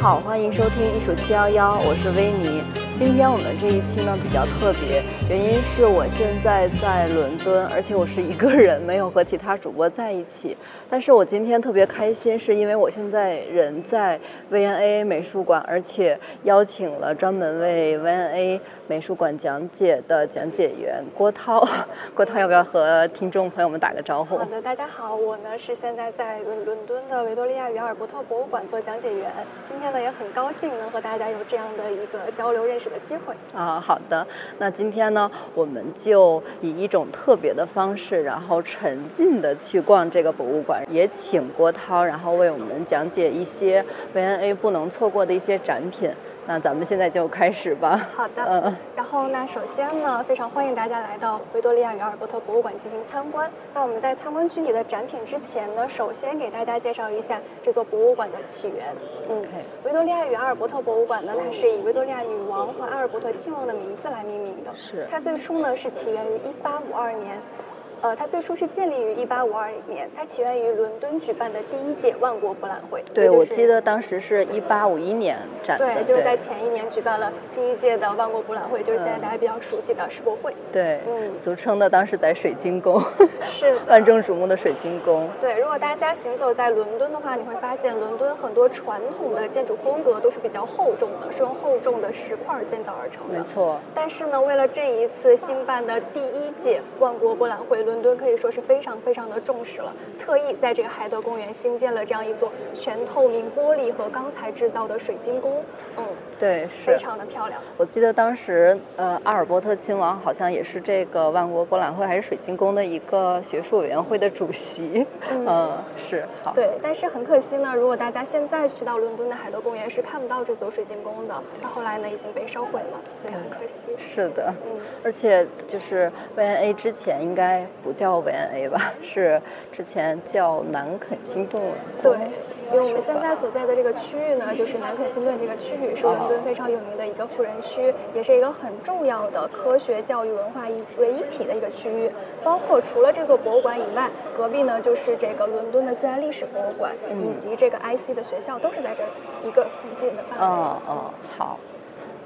好，欢迎收听艺术七幺幺，我是维尼。今天我们这一期呢比较特别，原因是我现在在伦敦，而且我是一个人，没有和其他主播在一起。但是我今天特别开心，是因为我现在人在 VNA 美术馆，而且邀请了专门为 VNA 美术馆讲解的讲解员郭涛。郭涛，要不要和听众朋友们打个招呼？好的，大家好，我呢是现在在伦伦敦的维多利亚与阿尔伯特博物馆做讲解员。今天呢也很高兴能和大家有这样的一个交流认识的机会。啊，好的。那今天呢，那我们就以一种特别的方式，然后沉浸的去逛这个博物馆，也请郭涛，然后为我们讲解一些 V&A 不能错过的一些展品。那咱们现在就开始吧。好的。嗯。然后那首先呢，非常欢迎大家来到维多利亚与阿尔伯特博物馆进行参观。那我们在参观具体的展品之前呢，首先给大家介绍一下这座博物馆的起源。嗯。维多利亚与阿尔伯特博物馆呢，它是以维多利亚女王和阿尔伯特亲王的名字来命名的。是。它最初呢是起源于1852年。呃，它最初是建立于一八五二年，它起源于伦敦举办的第一届万国博览会。对，我记得当时是一八五一年展。对，就是在前一年举办了第一届的万国博览会，就是现在大家比较熟悉的世博会。对，嗯，俗称的当时在水晶宫。是。万众瞩目的水晶宫。对，如果大家行走在伦敦的话，你会发现伦敦很多传统的建筑风格都是比较厚重的，是用厚重的石块建造而成的。没错。但是呢，为了这一次新办的第一届万国博览会。伦敦可以说是非常非常的重视了，特意在这个海德公园新建了这样一座全透明玻璃和钢材制造的水晶宫。嗯，对，是非常的漂亮。我记得当时，呃，阿尔伯特亲王好像也是这个万国博览会还是水晶宫的一个学术委员会的主席。嗯，是。好。对，但是很可惜呢，如果大家现在去到伦敦的海德公园是看不到这座水晶宫的。到后来呢，已经被烧毁了，所以很可惜。是的。嗯。而且就是 V N A 之前应该。不叫 VNA 吧，是之前叫南肯辛顿。对，因为我们现在所在的这个区域呢，就是南肯辛顿这个区域，是伦敦非常有名的一个富人区，也是一个很重要的科学、教育、文化一为一体的一个区域。包括除了这座博物馆以外，隔壁呢就是这个伦敦的自然历史博物馆，以及这个 IC 的学校，都是在这一个附近的范围。哦哦，好。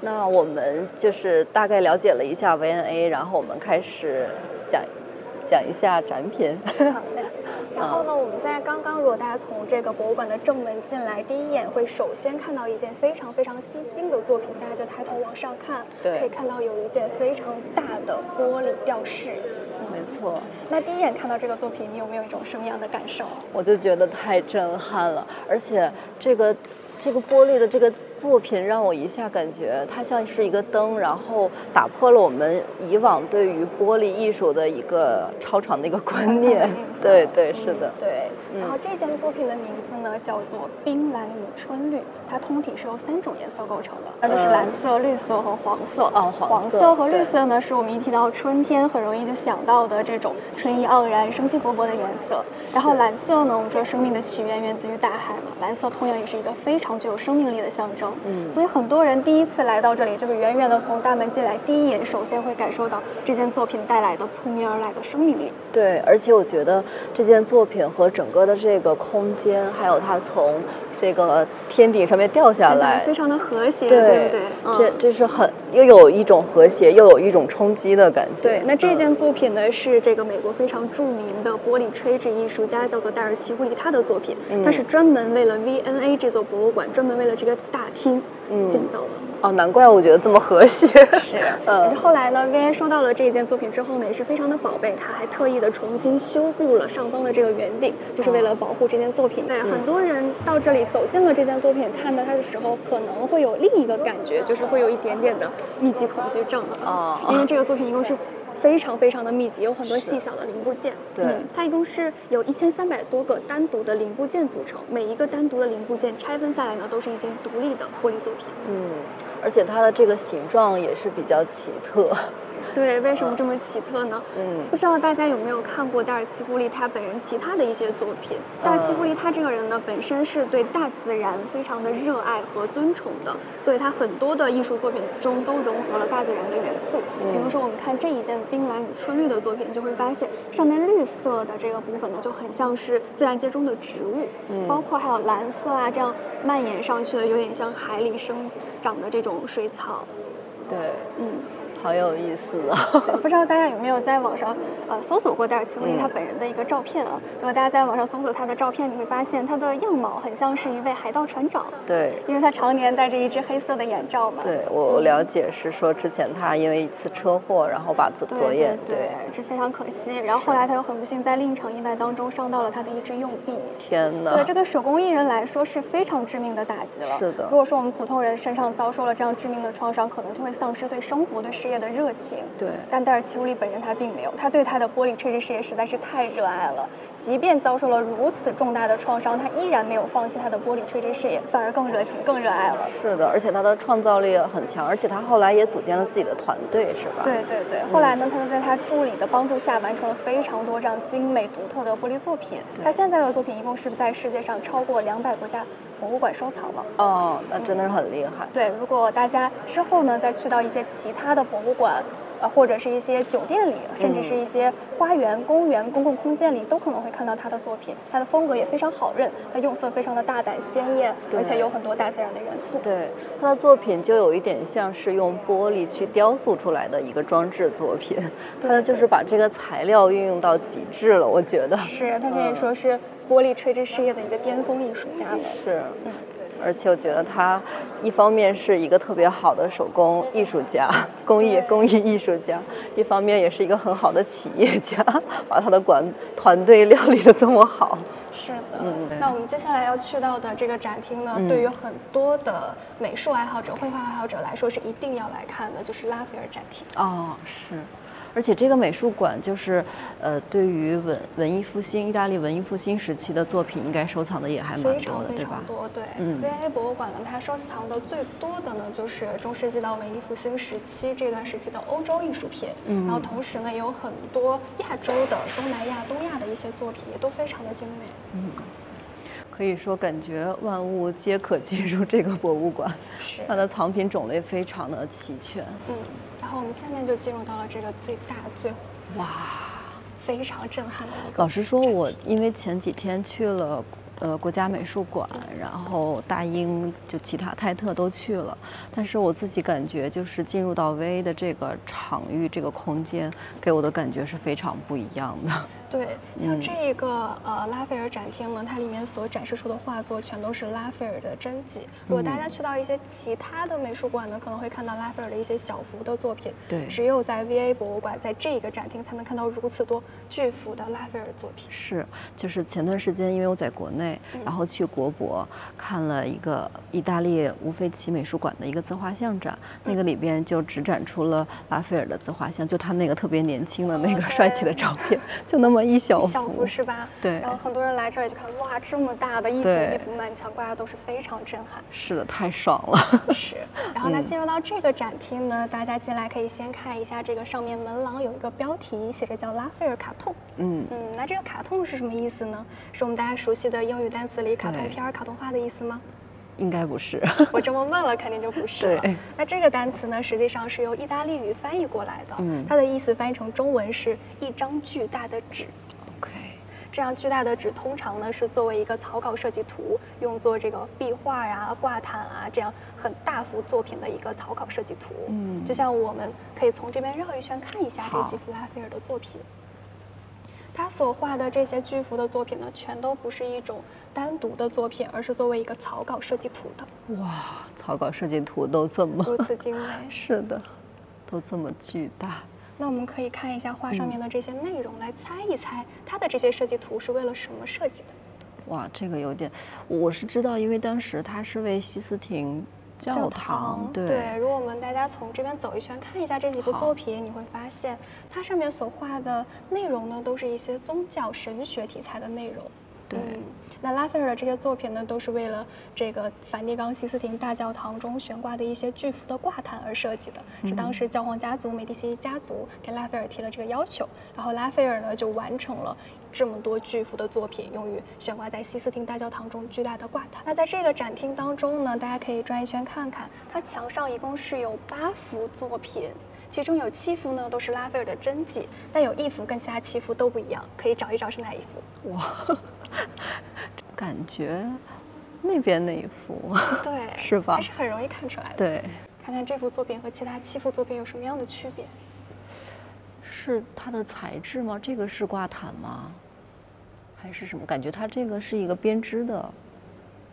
那我们就是大概了解了一下 V N A，然后我们开始讲。讲一下展品。好嘞。然后呢，我们现在刚刚，如果大家从这个博物馆的正门进来，第一眼会首先看到一件非常非常吸睛的作品，大家就抬头往上看，对，可以看到有一件非常大的玻璃吊饰。没错。那第一眼看到这个作品，你有没有一种什么样的感受？我就觉得太震撼了，而且这个。这个玻璃的这个作品让我一下感觉它像是一个灯，然后打破了我们以往对于玻璃艺术的一个超长的一个观念。对对是的。对。然后这件作品的名字呢叫做《冰蓝与春绿》，它通体是由三种颜色构成的，那就是蓝色、绿色和黄色。哦，黄色和绿色呢是我们一提到春天很容易就想到的这种春意盎然、生机勃勃的颜色。然后蓝色呢，我们说生命的起源源自于大海嘛，蓝色同样也是一个非常。具有生命力的象征，嗯，所以很多人第一次来到这里，就是远远的从大门进来，第一眼首先会感受到这件作品带来的扑面而来的生命力。对，而且我觉得这件作品和整个的这个空间，还有它从。这个天顶上面掉下来，非常的和谐，对对对，这这是很又有一种和谐，又有一种冲击的感觉。对，那这件作品呢是这个美国非常著名的玻璃吹制艺术家叫做戴尔奇胡里他的作品，他是专门为了 V N A 这座博物馆，专门为了这个大厅建造的。哦，难怪我觉得这么和谐。是，嗯。是后来呢，V&A 收到了这一件作品之后呢，也是非常的宝贝他，还特意的重新修复了上方的这个圆顶，就是为了保护这件作品。对，很多人到这里走进了这件作品，看到它的时候，可能会有另一个感觉，就是会有一点点的密集恐惧症。哦。因为这个作品一共是非常非常的密集，有很多细小的零部件。对。它一共是有一千三百多个单独的零部件组成，每一个单独的零部件拆分下来呢，都是一件独立的玻璃作品。嗯。而且它的这个形状也是比较奇特，对，为什么这么奇特呢？嗯，不知道大家有没有看过戴尔奇胡利他本人其他的一些作品？戴尔奇胡利他这个人呢，本身是对大自然非常的热爱和尊崇的，所以他很多的艺术作品中都融合了大自然的元素。比如说，我们看这一件冰蓝与春绿的作品，就会发现上面绿色的这个部分呢，就很像是自然界中的植物，嗯包括还有蓝色啊，这样蔓延上去的，有点像海里生长的这种水草。对，嗯，好有意思啊！对，不知道大家有没有在网上呃搜索过戴尔·齐姆利他本人的一个照片啊？如果大家在网上搜索他的照片，你会发现他的样貌很像是一位海盗船长，对，因为他常年戴着一只黑色的眼罩嘛。对我我了解是说之前他因为一次车祸，然后把左对左眼对对，这非常可惜。然后后来他又很不幸在另一场意外当中伤到了他的一只右臂。天哪！对，这对手工艺人来说是非常致命的打击了。是的如果说我们普通人身上遭受了这样致命的创伤，可能就会丧失对生活、对事业的热情。对但戴尔·齐乌利本人他并没有，他对他的玻璃垂直事业实在是太热爱了。即便遭受了如此重大的创伤，他依然没有放弃他的玻璃垂直事业，反而更热情、更热爱了。是的，而且他的创造力很强，而且他后来也组建了自己的团队，是吧？对对对，后来呢，他就在他助理的帮助下，完成了非常多这样精美独特的玻璃作品。他现在的作品一共是在世界上超过两百国家博物馆收藏了。哦，那真的是很厉害。对，如果大家之后呢，再去到一些其他的博物馆，呃，或者是一些酒店里，甚至是一些花园、公园、公共空间里，都可能会看到他的作品。他的风格也非常好认，他用色非常的大胆鲜艳，而且有很多大自然的元素。对他的作品就有一点像是用玻璃去雕塑出来的一个装置作品，他对就是把这个材料运用到极致了，我觉得是，他可以嗯说是玻璃垂直事业的一个巅峰艺术家了。是。而且我觉得他一方面是一个特别好的手工艺术家、工艺工艺艺术家，一方面也是一个很好的企业家，把他的管团队料理的这么好。是的，嗯那我们接下来要去到的这个展厅呢，嗯对于很多的美术爱好者、绘画爱好者来说是一定要来看的，就是拉斐尔展厅。哦，是，而且这个美术馆就是，呃，对于文文艺复兴、意大利文艺复兴时期的作品，应该收藏的也还蛮多的，非常？多，对。嗯 V.A. 博物馆呢，它收藏的最多的呢，就是中世纪到文艺复兴时期这段时期的欧洲艺术品。嗯然后同时呢，也有很多亚洲的、东南亚、东亚的一些作品，也都非常的精美。嗯可以说，感觉万物皆可进入这个博物馆，是。它的藏品种类非常的齐全。嗯，然后我们下面就进入到了这个最大、最哇！非常震撼的一个。老实说，我因为前几天去了。呃，国家美术馆，然后大英就其他泰特都去了，但是我自己感觉就是进入到 VA 的这个场域、这个空间，给我的感觉是非常不一样的。对，像嗯这个、呃拉斐尔展厅呢，它里面所展示出的画作全都是拉斐尔的真迹。如果大嗯家去到一些其他的美术馆呢，可能会看到拉斐尔的一些小幅的作品。对只有在 VA 博物馆，在这个展厅才能看到如此多巨幅的拉斐尔作品。是，就是前段时间，因为我在国内，然后去国博看了一个意大利乌菲奇美术馆的一个自画像展，那个里边就只展出了拉斐尔的自画像，就他那个特别年轻的那哦个帅气的照片，就那么一小幅。小幅是吧？对然后很多人来这里就看，哇，这么大的一幅一幅满墙，挂的都是非常震撼。是的，太爽了。是，然后呢，嗯进入到这个展厅呢，大家进来可以先看一下这个上面门廊有一个标题，写着叫拉斐尔卡通。嗯，嗯，那这个卡通是什么意思呢？是我们大家熟悉的英语单词里卡通片儿、卡通画的意思吗？应该不是。我这么问了，肯定就不是了。那这个单词呢，实际上是由意大利语翻译过来的，嗯它的意思翻译成中文是一张巨大的纸。OK，这样巨大的纸通常呢是作为一个草稿设计图，用作这个壁画啊、挂毯啊这样很大幅作品的一个草稿设计图。嗯就像我们可以从这边绕一圈看一下这几幅拉斐尔的作品。他所画的这些巨幅的作品呢，全都不是一种单独的作品，而是作为一个草稿设计图的，哇，草稿设计图都这么，如此精美。是的，都这么巨大。那我们可以看一下画嗯上面的这些内容，来猜一猜它的这些设计图是为了什么设计的。哇，这个有点，我是知道，因为当时它是为西斯廷教堂，对，如果我们大家从这边走一圈，看一下这几幅作品，你会发现它上面所画的内容呢，都是一些宗教神学题材的内容。对嗯那拉斐尔的这些作品呢，都是为了这个梵蒂冈西斯廷大教堂中悬挂的一些巨幅的挂毯而设计的，是当时教皇家族美第奇家族给拉斐尔提了这个要求，然后拉斐尔呢就完成了这么多巨幅的作品，用于悬挂在西斯廷大教堂中巨大的挂毯。那在这个展厅当中呢，大家可以转一圈看看，它墙上一共是有八幅作品。其中有七幅呢都是拉斐尔的真迹，但有一幅跟其他七幅都不一样，可以找一找是哪一幅。哇，感觉那边那一幅，对，是吧？还是很容易看出来的。对，看看这幅作品和其他七幅作品有什么样的区别？是它的材质吗？这个是挂毯吗？还是什么？感觉它这个是一个编织的。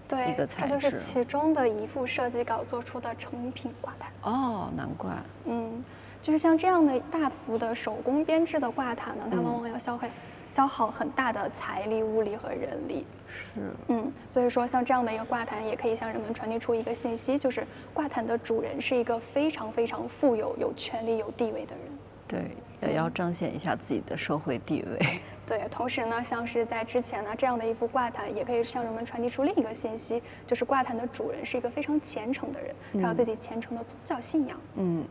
对，这就是其中的一幅设计稿做出的成品挂毯。哦，难怪。嗯，就是像这样的大幅的手工编织的挂毯呢，它往往要消费消耗很大的财力、物力和人力。是。嗯，所以说像这样的一个挂毯，也可以向人们传递出一个信息，就是挂毯的主人是一个非常非常富有、有权利、有地位的人。对，也要彰显一下自己的社会地位。对，同时呢，像是在之前呢，这样的一幅挂毯也可以向人们传递出另一个信息，就是挂毯的主人是一个非常虔诚的人，他有自己虔诚的宗教信仰。嗯。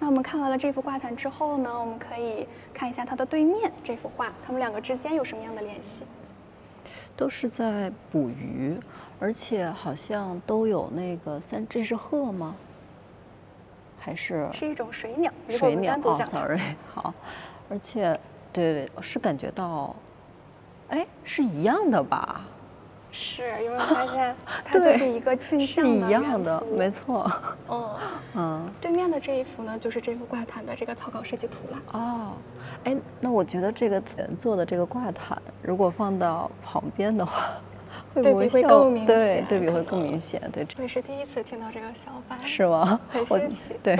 那我们看完了这幅挂毯之后呢，我们可以看一下它的对面这幅画，它们两个之间有什么样的联系？都是在捕鱼，而且好像都有那个三，这是鹤吗？还是是一种水鸟？水鸟哦，sorry，好，而且。对对，是感觉到，哎，是一样的吧？是，有没有发现 它就是一个镜像的一样的，没错。嗯嗯，对面的这一幅呢，就是这幅挂毯的这个草稿设计图了。哦，哎，那我觉得这个做的这个挂毯，如果放到旁边的话。对比会更明显，对对比会更明显，对。我也是第一次听到这个想法，是吗？很新奇。对，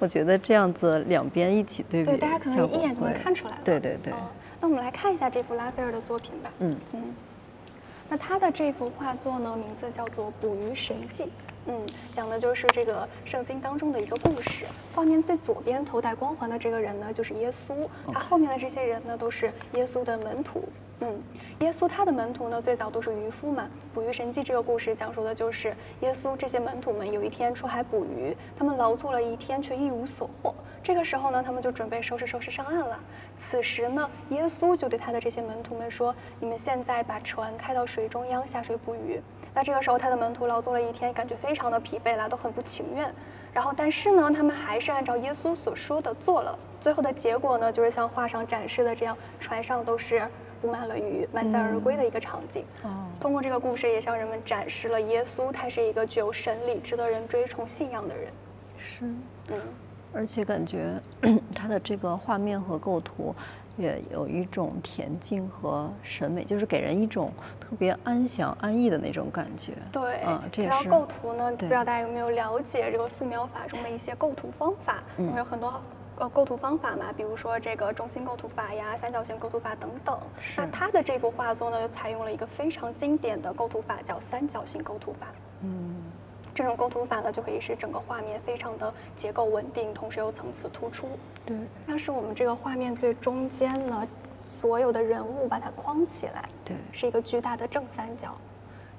我觉得这样子两边一起对比，对大家可能一眼就能看出来了。对对对。那我们来看一下这幅拉斐尔的作品吧。嗯嗯。那他的这幅画作呢，名字叫做《捕鱼神迹》。嗯，讲的就是这个圣经当中的一个故事。画面最左边头戴光环的这个人呢，就是耶稣。他后面的这些人呢，都是耶稣的门徒。嗯，耶稣他的门徒呢，最早都是渔夫嘛。捕鱼神迹这个故事讲述的就是耶稣这些门徒们有一天出海捕鱼，他们劳作了一天却一无所获。这个时候呢，他们就准备收拾收拾上岸了。此时呢，耶稣就对他的这些门徒们说：“你们现在把船开到水中央下水捕鱼。”那这个时候，他的门徒劳作了一天，感觉非常的疲惫了，都很不情愿。然后，但是呢，他们还是按照耶稣所说的做了。最后的结果呢，就是像画上展示的这样，船上都是。布满了鱼，满载而归的一个场景。哦，通过这个故事，也向人们展示了耶稣，他是一个具有神力、值得人追崇信仰的人。是，嗯，而且感觉 他的这个画面和构图，也有一种恬静和审美，就是给人一种特别安详、安逸的那种感觉。对，嗯，这条构图呢，不知道大家有没有了解这个素描法中的一些构图方法？嗯，有很多。呃，构图方法嘛，比如说这个中心构图法呀、三角形构图法等等。那他的这幅画作呢，就采用了一个非常经典的构图法，叫三角形构图法。嗯，这种构图法呢，就可以使整个画面非常的结构稳定，同时又层次突出。对。但是我们这个画面最中间呢，所有的人物把它框起来，对，是一个巨大的正三角。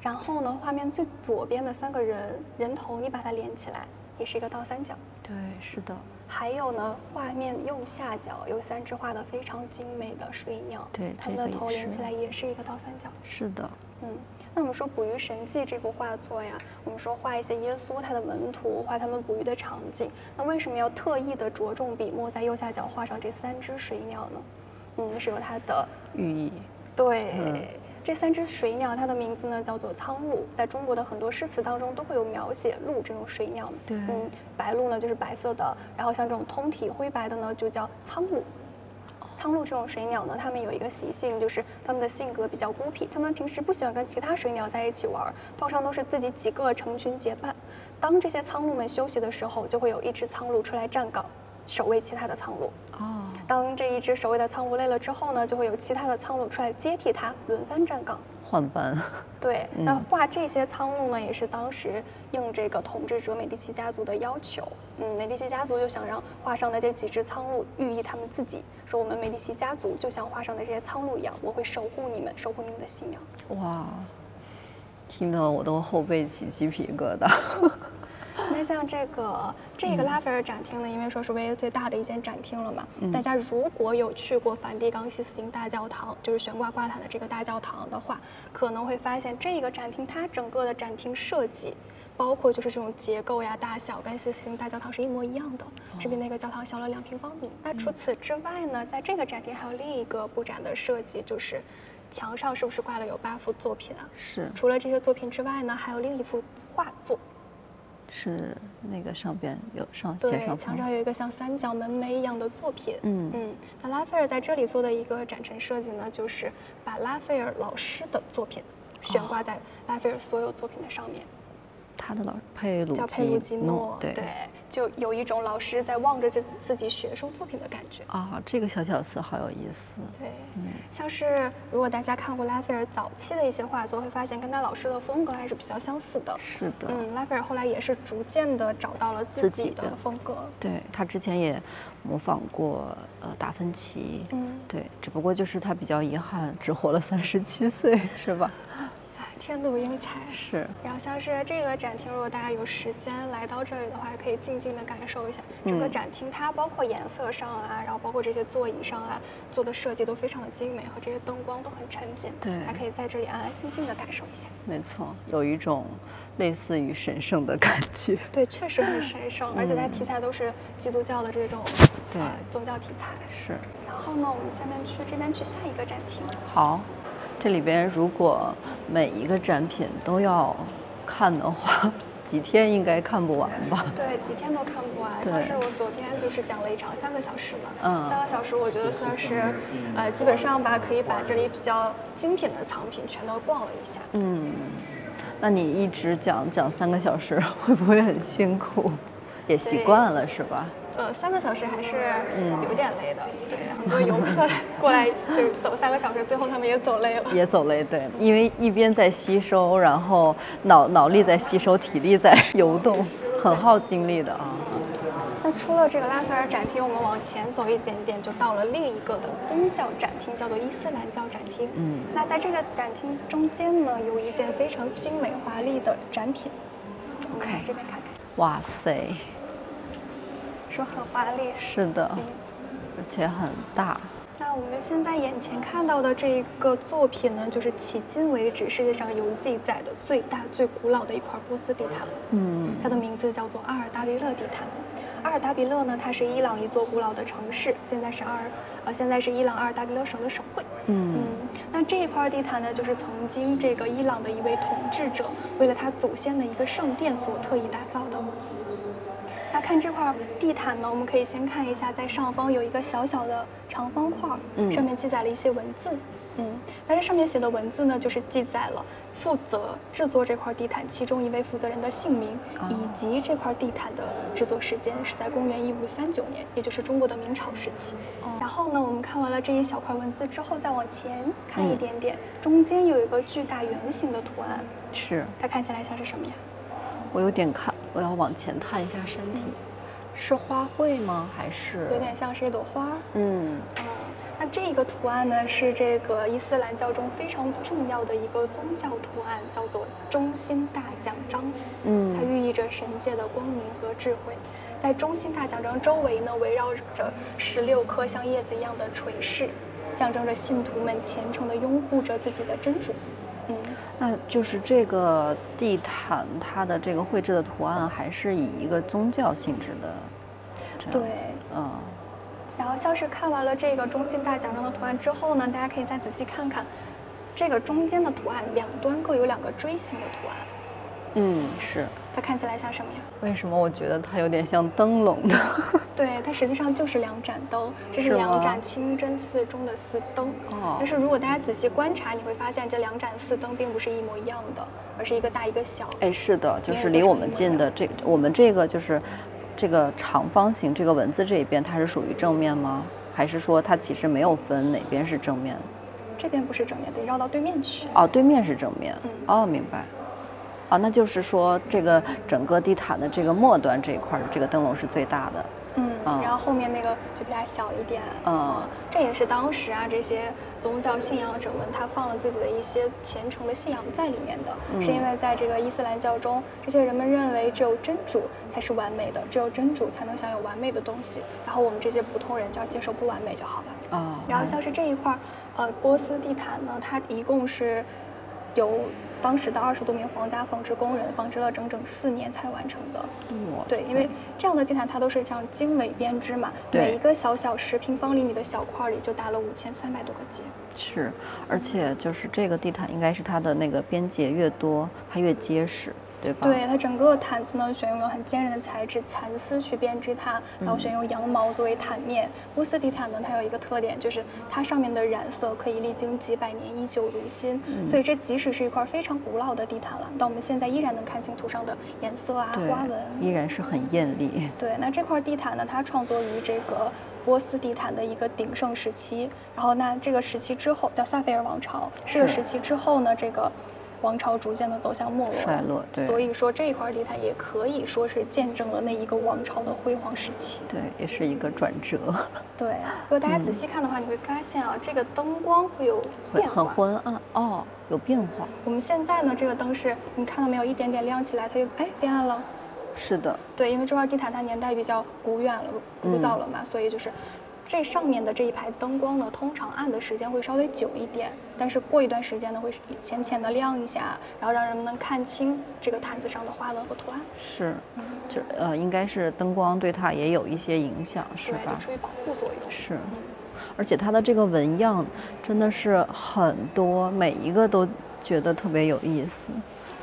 然后呢，画面最左边的三个人人头，你把它连起来，也是一个倒三角。对，是的。还有呢，画面右下角有三只画的非常精美的水鸟，对，它们的头连起来也是一个倒三角。是的，嗯，那我们说《捕鱼神迹》这幅画作呀，我们说画一些耶稣他的门徒，画他们捕鱼的场景，那为什么要特意的着重笔墨在右下角画上这三只水鸟呢？嗯，是有它的寓意。对。这三只水鸟，它的名字呢叫做苍鹭，在中国的很多诗词当中都会有描写鹭这种水鸟。对，嗯，白鹭呢就是白色的，然后像这种通体灰白的呢就叫苍鹭。苍鹭这种水鸟呢，它们有一个习性，就是它们的性格比较孤僻，它们平时不喜欢跟其他水鸟在一起玩，通常都是自己几个成群结伴。当这些苍鹭们休息的时候，就会有一只苍鹭出来站岗，守卫其他的苍鹭。哦。当这一只守卫的苍鹭累了之后呢，就会有其他的苍鹭出来接替它，轮番站岗，换班。对，那画这些苍鹭呢，也是当时应这个统治者美第奇家族的要求。嗯，美第奇家族就想让画上的这几只苍鹭寓意他们自己，说我们美第奇家族就像画上的这些苍鹭一样，我会守护你们，守护你们的信仰。哇，听得我都后背起鸡皮疙瘩。那像这个这个拉斐尔展厅呢，因为说是唯一最大的一间展厅了嘛，大家如果有去过梵蒂冈西斯廷大教堂，就是悬挂挂毯的这个大教堂的话，可能会发现这个展厅它整个的展厅设计包括就是这种结构呀、大小跟西斯廷大教堂是一模一样的，只比那个教堂小了两平方米。那除此之外呢，在这个展厅还有另一个布展的设计，就是墙上是不是挂了有八幅作品啊？是除了这些作品之外呢，还有另一幅画作。是那个上边有上写对，上墙上有一个像三角门楣一样的作品。嗯嗯，那拉斐尔在这里做的一个展陈设计呢，就是把拉斐尔老师的作品悬挂在拉斐尔所有作品的上面。他的老佩鲁叫佩鲁基诺诺，对就有一种老师在望着自己自己学生作品的感觉。啊，这个小巧思好有意思。对，嗯像是如果大家看过拉斐尔早期的一些画作，会发现跟他老师的风格还是比较相似的。是的，嗯，拉斐尔后来也是逐渐的找到了自己的自己的风格。对他之前也模仿过呃达芬奇，嗯，对，只不过就是他比较遗憾，只活了三十七岁，是吧？哎天妒英才。是，然后像是这个展厅，如果大家有时间来到这里的话，可以静静的感受一下整个嗯展厅，它包括颜色上啊，然后包括这些座椅上啊，做的设计都非常的精美，和这些灯光都很沉浸。对还可以在这里安安静静的感受一下。没错，有一种类似于神圣的感觉。对，确实很神圣，而且它题材都是基督教的这种嗯对呃宗教题材。是，然后呢，我们下面去这边去下一个展厅。好，这里边如果每一个展品都要看的话，几天应该看不完吧？对，几天都看不完。对像是我昨天就是讲了一场三个小时嘛，嗯三个小时我觉得算是，呃，基本上吧，可以把这里比较精品的藏品全都逛了一下。嗯，那你一直讲讲三个小时，会不会很辛苦？也习惯了是吧？呃，三个小时还是嗯有点累的。对，很多游客过来就走三个小时，最后他们也走累了。也走累，对，因为一边在吸收，然后脑脑力在吸收，体力在 游动，很耗精力的啊。那出了这个拉斐尔展厅，我们往前走一点点，就到了另一个的宗教展厅，叫做伊斯兰教展厅。嗯，那在这个展厅中间呢，有一件非常精美华丽的展品。我们这边看看，哇塞，说很华丽。是的，嗯而且很大。那我们现在眼前看到的这一个作品呢，就是迄今为止世界上有记载的最大、最古老的一块波斯地毯。嗯它的名字叫做阿尔达比勒地毯。阿尔达比勒呢，它是伊朗一座古老的城市，现在是阿尔呃，现在是伊朗阿尔达比勒省的省会。嗯嗯，那这一块地毯呢，就是曾经这个伊朗的一位统治者为了他祖先的一个圣殿所特意打造的。那看这块地毯呢，我们可以先看一下，在上方有一个小小的长方块上面记载了一些文字。嗯，那这上面写的文字呢，就是记载了负责制作这块地毯其中一位负责人的姓名，哦以及这块地毯的制作时间是在公元一五三九年，也就是中国的明朝时期。哦然后呢，我们看完了这一小块文字之后，再往前看一嗯点点，中间有一个巨大圆形的图案，是它看起来像是什么呀？我有点看，我要往前探一下身体，是花卉吗？还是有点像是一朵花儿。嗯嗯，那这个图案呢，是这个伊斯兰教中非常重要的一个宗教图案，叫做中心大奖章。嗯它嗯寓意着神界的光明和智慧。在中心大奖章周围呢，围绕着十六颗像叶子一样的垂饰，象征着信徒们虔诚地拥护着自己的真主。嗯，那就是这个地毯，它的这个绘制的图案还是以一个宗教性质的这样子，对嗯。然后像是看完了这个中心大奖章的图案之后呢，大家可以再仔细看看，这个中间的图案两端各有两个锥形的图案，嗯是。它看起来像什么呀？为什么我觉得它有点像灯笼呢？对，它实际上就是两盏灯，这是两盏清真寺中的寺灯。哦但是如果大家仔细观察，你会发现这两盏寺灯并不是一模一样的，而是一个大一个小。哎，是的，就是离我们近的这，我们这个就是这个长方形这个文字这一边，它是属于正面吗？还是说它其实没有分哪边是正面？这边不是正面，得绕到对面去。哦，对面是正面。嗯哦，明白。哦，那就是说这个整个地毯的这个末端这一块儿的这个灯笼是最大的。嗯，嗯然后后面那个就比它小一点。嗯这也是当时啊这些宗教信仰者们他放了自己的一些虔诚的信仰在里面的，是因为在这个伊斯兰教中，这些人们认为只有真主才是完美的，只有真主才能享有完美的东西，然后我们这些普通人就要接受不完美就好了。哦，然后像是这一块儿，呃，波斯地毯呢，它一共是有当时的二十多名皇家纺织工人纺织了整整四年才完成的。对，因为这样的地毯它都是像经纬编织嘛，每一个小小十平方厘米的小块里就打了五千三百多个结。是，而且就是这个地毯应该是它的那个边结越多，它越结实。对它整个毯子呢，选用了很坚韧的材质蚕丝去编织它，然后选用羊毛作为毯面。波斯地毯呢，它有一个特点，就是它上面的染色可以历经几百年依旧如新，所以这即使是一块非常古老的地毯了，但我们现在依然能看清图上的颜色啊、花纹，依然是很艳丽。对，那这块地毯呢，它创作于这个波斯地毯的一个鼎盛时期，然后那这个时期之后叫萨菲尔王朝，这个时期之后呢，这个。王朝逐渐的走向没落，衰落，对。所以说这一块地毯也可以说是见证了那一个王朝的辉煌时期，对，也是一个转折。对，如果大家仔细看的话，你会发现啊，这个灯光会有变化，很昏暗哦，有变化。我们现在呢，这个灯是你看到没有，一点点亮起来，它就哎变暗了。是的，对，因为这块地毯它年代比较古远了，古早了嘛，所以就是。这上面的这一排灯光呢，通常暗的时间会稍微久一点，但是过一段时间呢，会浅浅的亮一下，然后让人们能看清这个毯子上的花纹和图案。是，就呃，应该是灯光对它也有一些影响，是吧？对，出于保护作用。是，而且它的这个纹样真的是很多，每一个都觉得特别有意思。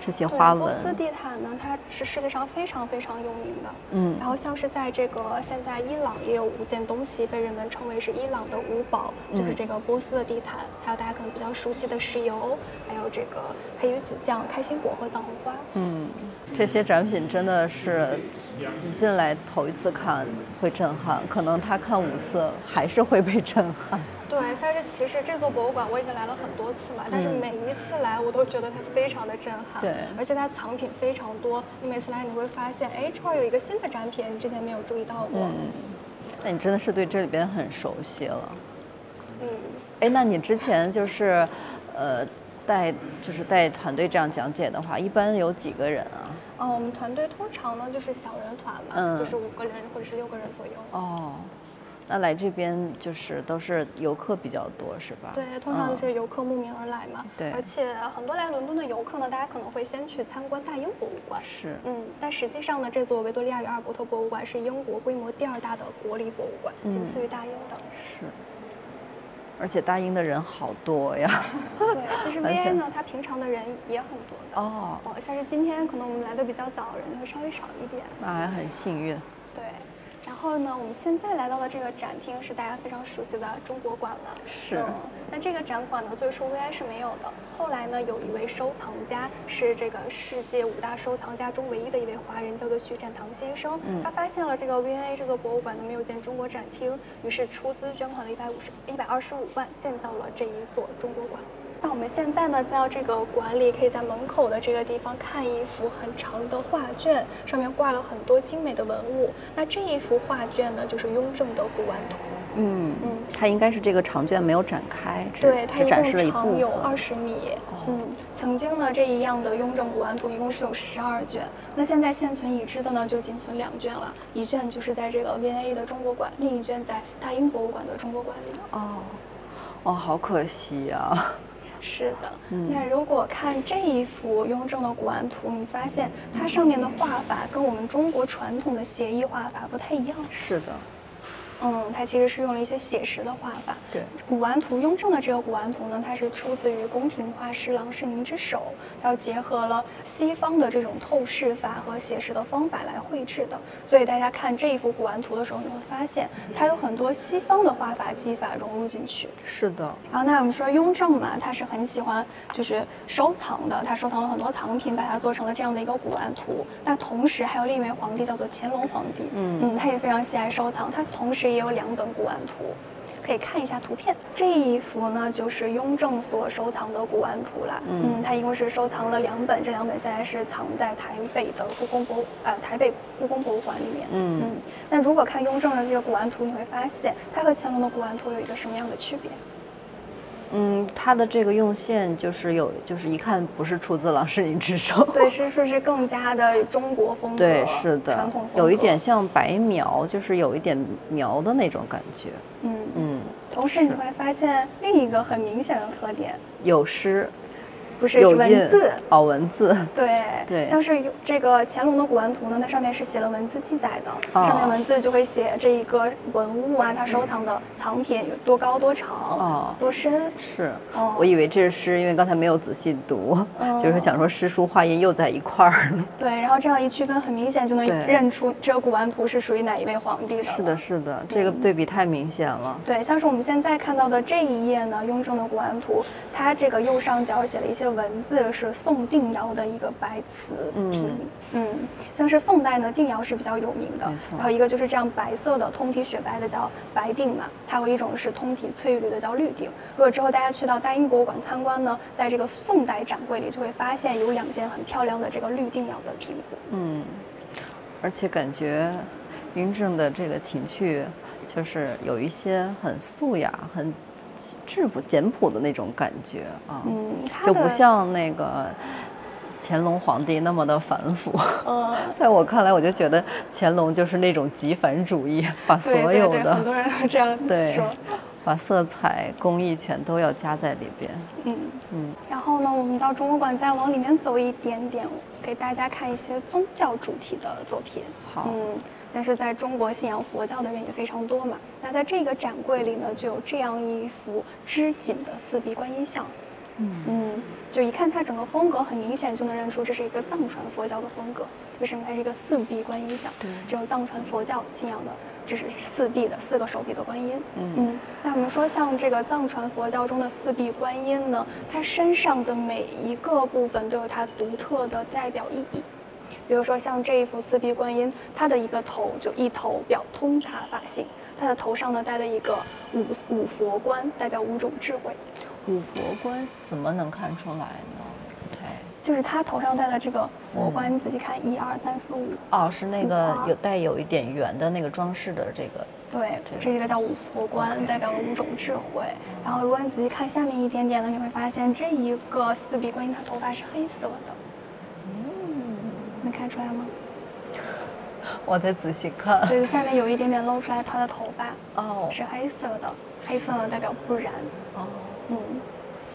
这些花纹，波斯地毯呢，它是世界上非常非常有名的。嗯，然后像是在这个现在伊朗也有五件东西被人们称为是伊朗的五宝，就是这个波斯的地毯，还有大家可能比较熟悉的石油，还有这个黑鱼子酱、开心果和藏红花。嗯，这些展品真的是一进来头一次看会震撼，可能他看五次还是会被震撼。对，但是其实这座博物馆我已经来了很多次嘛，但是每一次来我都觉得它非常的震撼。对，而且它藏品非常多，你每次来你会发现，哎，这块有一个新的展品，你之前没有注意到过。嗯，那你真的是对这里边很熟悉了。嗯，哎，那你之前就是，呃，带就是带团队这样讲解的话，一般有几个人啊？哦，我们团队通常呢就是小人团嘛，就是五个人或者是六个人左右。哦。那来这边就是都是游客比较多，是吧？对，通常就是游客慕名而来嘛。对。而且很多来伦敦的游客呢，大家可能会先去参观大英博物馆。是。嗯，但实际上呢，这座维多利亚与阿尔伯特博物馆是英国规模第二大的国立博物馆，仅次于大英的。是。而且大英的人好多呀。对，其实 V A 呢，它平常的人也很多的。哦。哦，像是今天可能我们来的比较早，人会稍微少一点。那还很幸运。对。然后呢，我们现在来到的这个展厅是大家非常熟悉的中国馆了。是。那这个展馆呢，最初 VI 是没有的。后来呢，有一位收藏家，是这个世界五大收藏家中唯一的一位华人，叫做徐展堂先生。他发现了这个 V&A 这座博物馆呢没有建中国展厅，于是出资捐款了一百五十一百二十五万，建造了这一座中国馆。那我们现在呢，在到这个馆里，可以在门口的这个地方看一幅很长的画卷，上面挂了很多精美的文物。那这一幅画卷呢，就是雍正的古玩图。嗯嗯，它应该是这个长卷没有展开，对，它一共长有二十米。嗯，曾经呢，这一样的雍正古玩图一共是有十二卷，那现在现存已知的呢，就仅存两卷了，一卷就是在这个 V&A 的中国馆，另一卷在大英博物馆的中国馆里。哦，哦，好可惜呀。是的，那如果看这一幅雍正的古玩图，你发现它上面的画法跟我们中国传统的写意画法不太一样。是的。嗯，它其实是用了一些写实的画法。对，古玩图雍正的这个古玩图呢，它是出自于宫廷画师郎世宁之手，它结合了西方的这种透视法和写实的方法来绘制的。所以大家看这一幅古玩图的时候，你会发现它有很多西方的画法技法融入进去。是的。然后那我们说雍正嘛，他是很喜欢就是收藏的，他收藏了很多藏品，把它做成了这样的一个古玩图。那同时还有另一位皇帝叫做乾隆皇帝，嗯嗯，他也非常喜爱收藏，他同时。也有两本古玩图，可以看一下图片。这一幅呢，就是雍正所收藏的古玩图了。嗯，他一共是收藏了两本，这两本现在是藏在台北的故宫博呃台北故宫博物馆里面。嗯嗯。那如果看雍正的这个古玩图，你会发现它和乾隆的古玩图有一个什么样的区别？嗯，它的这个用线就是有，就是一看不是出自郎世宁之手。对，是说是更加的中国风格？对，是的，传统有一点像白描，就是有一点描的那种感觉。嗯嗯。同时你会发现另一个很明显的特点，有诗。不是有是文字。哦，文字。对对像是有这个乾隆的古玩图呢，它上面是写了文字记载的，哦上面文字就会写这一个文物啊，它收藏的藏品有多高多长、哦多深。是哦，我以为这是诗，因为刚才没有仔细读，哦就是想说诗书画印又在一块儿了。对，然后这样一区分，很明显就能认出这个古玩图是属于哪一位皇帝的。是的，。是的，这个对比太明显了。对，像是我们现在看到的这一页呢，雍正的古玩图，它这个右上角写了一些文字，是宋定窑的一个白瓷瓶。嗯像是宋代呢，定窑是比较有名的，然后一个就是这样白色的，通体雪白的叫白定嘛，还有一种是通体翠绿的叫绿定。如果之后大家去到大英博物馆参观呢，在这个宋代展柜里就会发现有两件很漂亮的这个绿定窑的瓶子。嗯，而且感觉雍正的这个情趣，就是有一些很素雅、很质朴、简朴的那种感觉啊，嗯，就不像那个乾隆皇帝那么的繁复。嗯，在我看来，我就觉得乾隆就是那种极繁主义，把所对对对，有的很多人都这样对说。把色彩、工艺全都要加在里边。嗯嗯，然后呢，我们到中国馆再往里面走一点点，给大家看一些宗教主题的作品。好嗯，但是在中国信仰佛教的人也非常多嘛。那在这个展柜里呢，就有这样一幅织锦的四壁观音像。嗯嗯，就一看它整个风格，很明显就能认出这是一个藏传佛教的风格。为什么它是一个四臂观音像？对只有藏传佛教信仰的，这是四臂的四个手臂的观音。嗯嗯，那我们说像这个藏传佛教中的四臂观音呢，它身上的每一个部分都有它独特的代表意义。比如说像这一幅四臂观音，它的一个头就一头表通达法性，它的头上呢戴了一个五五佛冠，代表五种智慧。五佛冠怎么能看出来呢？对，就是他头上戴的这个佛冠，你仔细看，一二三四五，哦，是那个有带有一点圆的那个装饰的这个。对，这一个叫五佛冠，代表了五种智慧。然后如果你仔细看下面一点点呢，你会发现这一个四臂观音，他头发是黑色的。嗯，能看出来吗？我得仔细看。对，下面有一点点露出来他的头发哦是黑色的，黑色的代表不染。哦，嗯，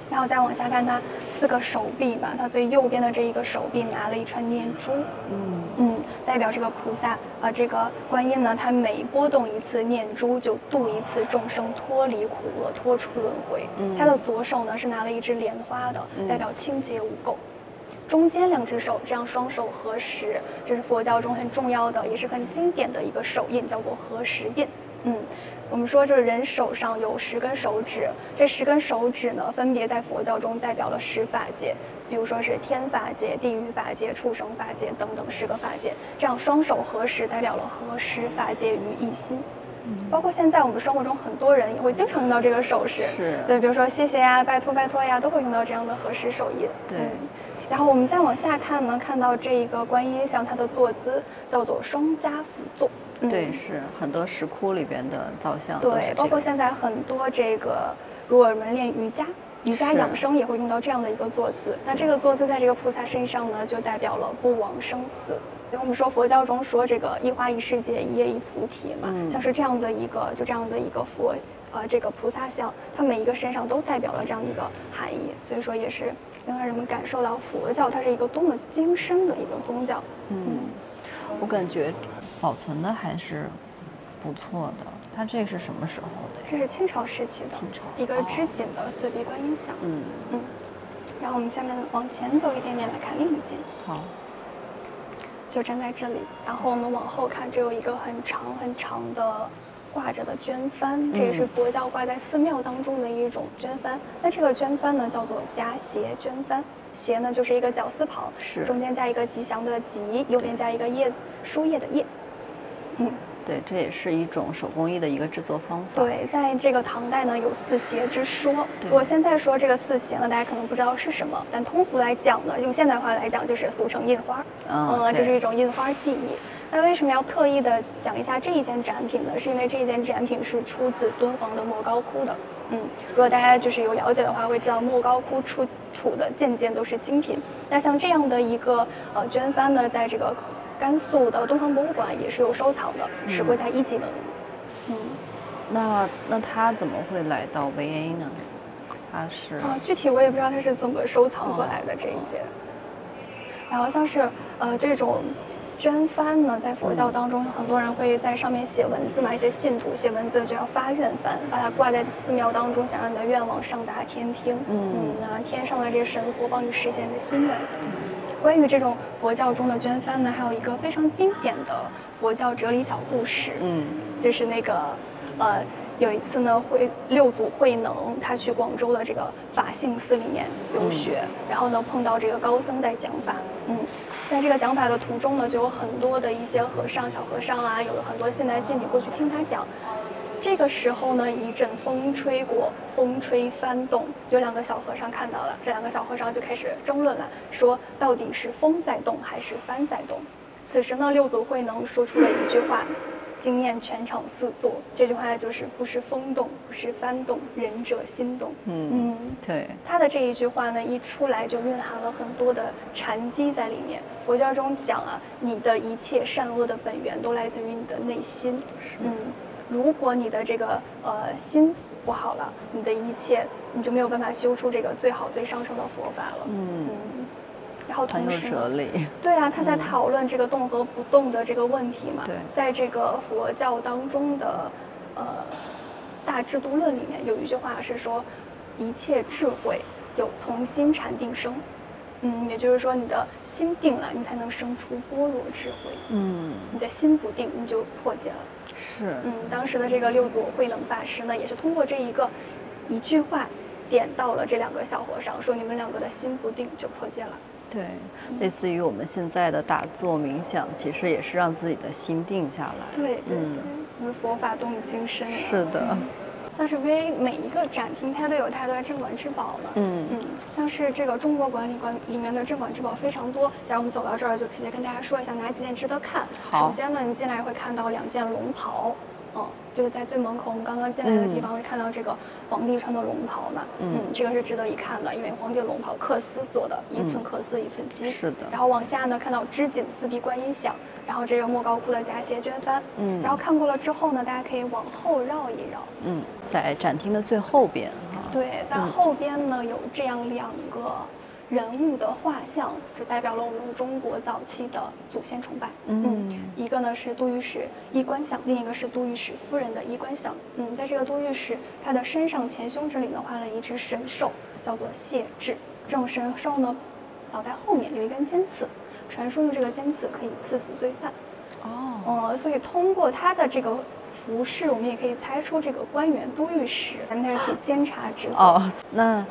然后再往下看它四个手臂吧，它最右边的这一个手臂拿了一串念珠。嗯嗯，代表这个菩萨，呃，这个观音呢，它每拨动一次念珠，就度一次众生脱离苦厄，脱出轮回。嗯他的左手呢是拿了一支莲花的，嗯代表清洁无垢。中间两只手这样双手合十，这是佛教中很重要的，也是很经典的一个手印，叫做合十印。嗯，我们说这人手上有十根手指，这十根手指呢，分别在佛教中代表了十法界，比如说是天法界、地狱法界、畜生法界等等十个法界。这样双手合十，代表了合十法界于一心。包括现在我们生活中很多人也会经常用到这个手势，是对，比如说谢谢呀、拜托拜托呀，都会用到这样的合十手印。对嗯然后我们再往下看呢，看到这一个观音像，它的坐姿叫做双家趺坐。嗯对，是很多石窟里边的造像对，包括现在很多这个，如果我们练瑜伽。瑜伽养生也会用到这样的一个坐姿，那这个坐姿在这个菩萨身上呢，就代表了不枉生死。因为我们说佛教中说这个一花一世界，一叶一菩提嘛，嗯像是这样的一个就这样的一个佛呃这个菩萨像，它每一个身上都代表了这样一个含义，所以说也是能让人们感受到佛教它是一个多么精深的一个宗教。嗯，我感觉保存的还是不错的。它这是什么时候的呀？这是清朝时期的清朝一个哦织锦的四壁观音像。嗯，嗯，然后我们下面往前走一点点来看另一件，好，就站在这里。然后我们往后看，这有一个很长很长的挂着的绢幡，这也是嗯佛教挂在寺庙当中的一种绢幡。那这个绢幡呢，叫做夹斜绢幡。斜呢就是一个绞丝旁，是中间加一个吉祥的吉，右边加一个叶，书叶的叶。嗯，对，这也是一种手工艺的一个制作方法。对，在这个唐代呢，有四邪之说。我现在说这个四邪呢，大家可能不知道是什么，但通俗来讲呢，用现代话来讲，就是俗称印花。嗯这是一种印花技艺。那为什么要特意的讲一下这一件展品呢？是因为这一件展品是出自敦煌的莫高窟的。嗯，如果大家就是有了解的话，会知道莫高窟出土的件件都是精品。那像这样的一个呃绢幡呢，在这个甘肃的敦煌博物馆也是有收藏的，是嗯归在一级文物。嗯。那那他怎么会来到 VA 呢？他是？啊，具体我也不知道他是怎么收藏过来的这一件。然后像是呃这种捐幡呢，在佛教当中，很多人会在上面写文字嘛，一些信徒写文字就要发愿幡，把它挂在寺庙当中，想让你的愿望上达天听，嗯，能让天上的这些神佛帮你实现你的心愿。关于这种佛教中的捐幡呢，还有一个非常经典的佛教哲理小故事，嗯，就是那个呃。有一次呢，慧六祖慧能他去广州的这个法性寺里面游学，然后呢碰到这个高僧在讲法，嗯，在这个讲法的途中呢，就有很多的一些和尚、小和尚啊，有了很多信男信女过去听他讲。这个时候呢，一阵风吹过，风吹翻动，有两个小和尚看到了，这两个小和尚就开始争论了，说到底是风在动还是帆在动。此时呢，六祖慧能说出了一句话。惊艳全场四座，这句话就是不是风动，不是幡动，仁者心动。嗯嗯，对。他的这一句话呢，一出来就蕴含了很多的禅机在里面。佛教中讲啊，你的一切善恶的本源都来自于你的内心。嗯，如果你的这个呃心不好了，你的一切你就没有办法修出这个最好最上乘的佛法了。嗯。然后同时，对啊，他在讨论这个动和不动的这个问题嘛。对，在这个佛教当中的，呃，大制度论里面有一句话是说，一切智慧有从心禅定生，嗯，也就是说你的心定了，你才能生出般若智慧。嗯，你的心不定，你就破戒了。是。嗯，当时的这个六祖慧能法师呢，也是通过这一个一句话，点到了这两个小和尚，说你们两个的心不定就破戒了。对，类似于我们现在的打坐冥想，其实也是让自己的心定下来。对对对，就是佛法动精深。是的，像是为每一个展厅，它都有它的镇馆之宝嘛。嗯嗯，像是这个中国馆里馆里面的镇馆之宝非常多。假如我们走到这儿，就直接跟大家说一下哪几件值得看。首先呢，你进来会看到两件龙袍。嗯，就是在最门口，我们刚刚进来的地方会看到这个皇帝穿的龙袍嘛。嗯，这个是值得一看的，因为皇帝龙袍缂丝做的，一寸缂丝一寸金。是的。然后往下呢，看到织锦四壁观音像，然后这个莫高窟的夹斜绢幡。嗯。然后看过了之后呢，大家可以往后绕一绕。嗯，在展厅的最后边哈。对，在后边呢有这样两个。人物的画像就代表了我们中国早期的祖先崇拜。嗯，一个呢是都御史衣冠像，另一个是都御史夫人的衣冠像。嗯，在这个都御史他的身上前胸这里呢画了一只神兽，叫做谢豸。这种神兽呢，脑袋后面有一根尖刺，传说用这个尖刺可以刺死罪犯。哦，呃，所以通过他的这个服饰，我们也可以猜出这个官员都御史他是起监察职责。哦，那。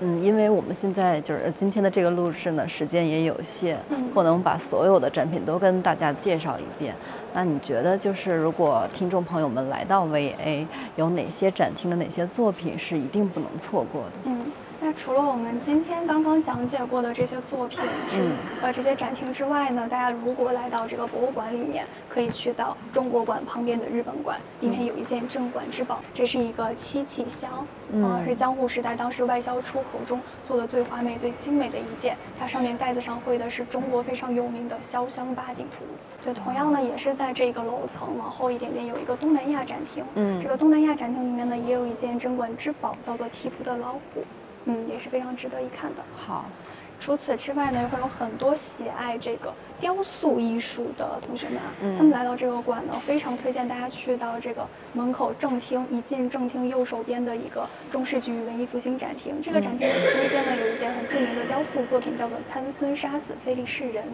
嗯，因为我们现在就是今天的这个录制呢，时间也有限，不能把所有的展品都跟大家介绍一遍。那你觉得，就是如果听众朋友们来到 VA，有哪些展厅的哪些作品是一定不能错过的？嗯。那除了我们今天刚刚讲解过的这些作品之呃这些展厅之外呢，大家如果来到这个博物馆里面，可以去到中国馆旁边的日本馆，里面有一件镇馆之宝，这是一个漆器箱，嗯，是江户时代当时外销出口中做的最华美、最精美的一件。它上面盖子上绘的是中国非常有名的潇湘八景图。对，同样呢，也是在这个楼层往后一点点有一个东南亚展厅，嗯，这个东南亚展厅里面呢也有一件镇馆之宝，叫做提普的老虎。嗯，也是非常值得一看的。好，除此之外呢，会有很多喜爱这个雕塑艺术的同学们啊，他们来到这个馆呢，非常推荐大家去到这个门口正厅，一进正厅右手边的一个中世纪与文艺复兴展厅。这个展厅中间呢，有一件很著名的雕塑作品，叫做《参孙杀死菲利士人》。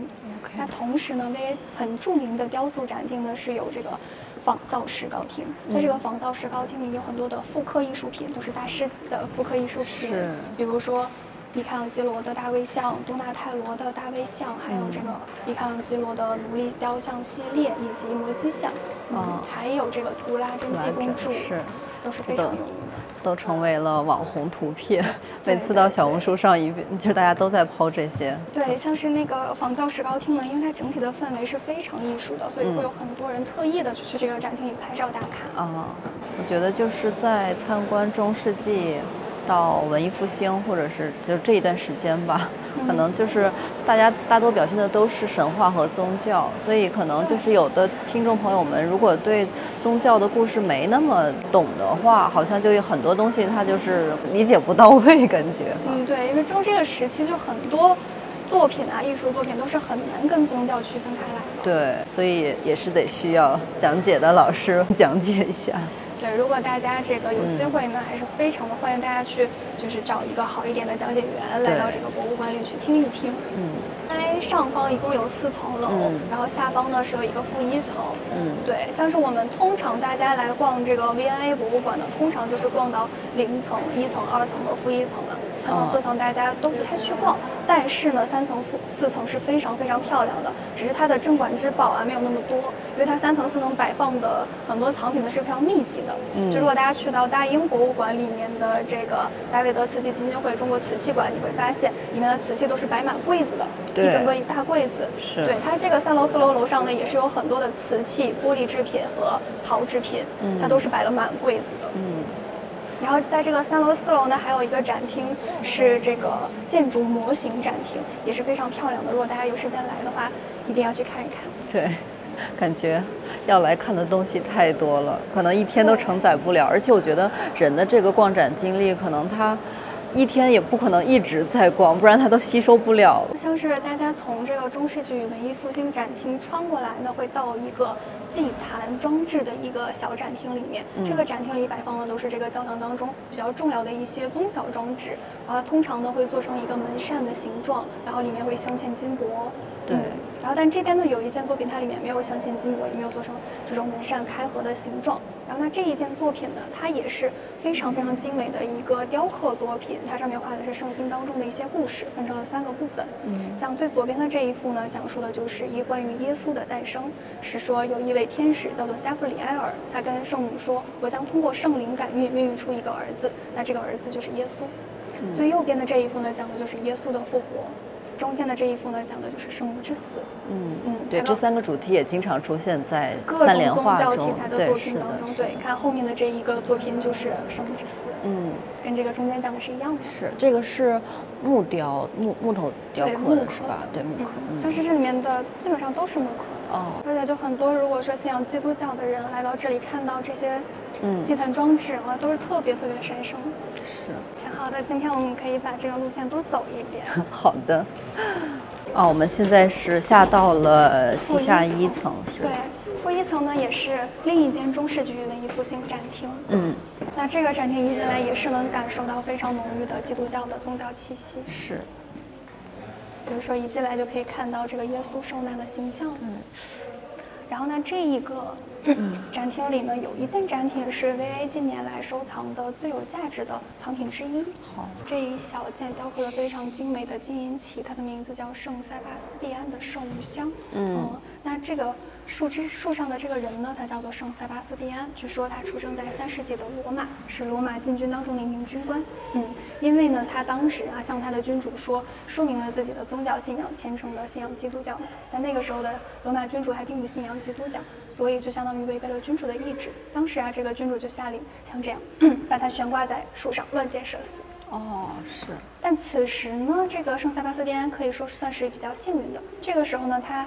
那同时呢，为很著名的雕塑展厅呢，是有这个。仿造石膏厅，在这个仿造石膏厅里有很多的复刻艺术品，都是大师级的复刻艺术品。比如说米开朗基罗的大卫像、多纳泰罗的大卫像，还有这个米开朗基罗的奴隶雕像系列，以及摩西像。嗯，还有这个图拉真迹公主，是，都是非常有名的。都成为了网红图片，每次到小红书上一遍，就是大家都在抛这些。对，像是那个仿造石膏厅呢，因为它整体的氛围是非常艺术的，所以会有很多人特意的去去这个展厅里拍照打卡。啊，我觉得就是在参观中世纪到文艺复兴，或者是就这一段时间吧，可能就是大家大多表现的都是神话和宗教，所以可能就是有的听众朋友们如果对宗教的故事没那么懂的话，好像就有很多东西他就是理解不到位，感觉。嗯，对，因为中这个时期就很多作品啊，艺术作品都是很难跟宗教区分开来的。对，所以也是得需要讲解的老师 讲解一下。对，如果大家这个有机会呢，还是非常的欢迎大家去，就是找一个好一点的讲解员来到这个博物馆里去听一听。嗯，该上方一共有四层楼，嗯然后下方呢是有一个负一层。嗯对，像是我们通常大家来逛这个 V N A 博物馆呢，通常就是逛到零层、一层、二层和负一层的，三层、哦四层大家都不太去逛。但是呢，三层、负四层是非常非常漂亮的，只是它的镇馆之宝啊没有那么多，因为它三层、四层摆放的很多藏品呢是非常密集的。嗯就如果大家去到大英博物馆里面的这个达维德瓷器基金会中国瓷器馆，你会发现里面的瓷器都是摆满柜子的，对一整个一大柜子。是对它这个三楼、四楼楼上呢，也是有很多的瓷器、玻璃制品和陶制品，嗯它都是摆了满柜子的。嗯然后在这个三楼、四楼呢，还有一个展厅是这个建筑模型展厅，也是非常漂亮的。如果大家有时间来的话，一定要去看一看。对，感觉要来看的东西太多了，可能一天都承载不了。而且我觉得人的这个逛展经历，可能他一天也不可能一直在逛，不然它都吸收不了。像是大家从这个中世纪与文艺复兴展厅穿过来呢，会到一个祭坛装置的一个小展厅里面。嗯这个展厅里摆放的都是这个教堂当中比较重要的一些宗教装置，然后通常呢会做成一个门扇的形状，然后里面会镶嵌金箔。对嗯然后但这边呢有一件作品，它里面没有镶嵌金箔，也没有做成这种门扇开合的形状。然后那这一件作品呢，它也是非常非常精美的一个雕刻作品，它上面画的是圣经当中的一些故事，分成了三个部分。嗯像最左边的这一幅呢，讲述的就是一关于耶稣的诞生，是说有一位天使叫做加布里埃尔，他跟圣母说：“我将通过圣灵感孕，孕育出一个儿子，那这个儿子就是耶稣。最右边的这一幅呢，讲的就是耶稣的复活。中间的这一幅呢，讲的就是生母之死。嗯嗯对，这三个主题也经常出现在各三联种宗教题材，的，作品当中，对，看后面的这一个作品就是生母之死，嗯，跟这个中间讲的是一样的。是这个是木雕木木头雕刻的是吧？对木刻，嗯，像是这里面的基本上都是木刻的。哦，而且就很多，如果说信仰基督教的人来到这里看到这些嗯祭坛装置啊，都是特别特别神圣。是。挺好的，今天我们可以把这个路线多走一遍。好的。哦，我们现在是下到了地下一层，是对，负一层呢也是另一间中世纪与文艺复兴展厅。嗯，那这个展厅一进来也是能感受到非常浓郁的基督教的宗教气息。是，比如说一进来就可以看到这个耶稣受难的形象。嗯。然后呢，这一个展厅里呢，有一件展品是 VA 近年来收藏的最有价值的藏品之一。好，这一小件雕刻的非常精美的金银器，它的名字叫圣塞巴斯蒂安的圣物箱。嗯那这个树枝树上的这个人呢，他叫做圣塞巴斯蒂安。据说他出生在三世纪的罗马，是罗马禁军当中的一名军官。嗯，因为呢，他当时啊向他的君主说，说明了自己的宗教信仰，虔诚的信仰基督教。但那个时候的罗马君主还并不信仰基督教，所以就相当于违背了君主的意志。当时啊，这个君主就下令像这样把他悬挂在树上，乱箭射死。哦，是，但此时呢，这个圣塞巴斯蒂安可以说算是比较幸运的。这个时候呢，他，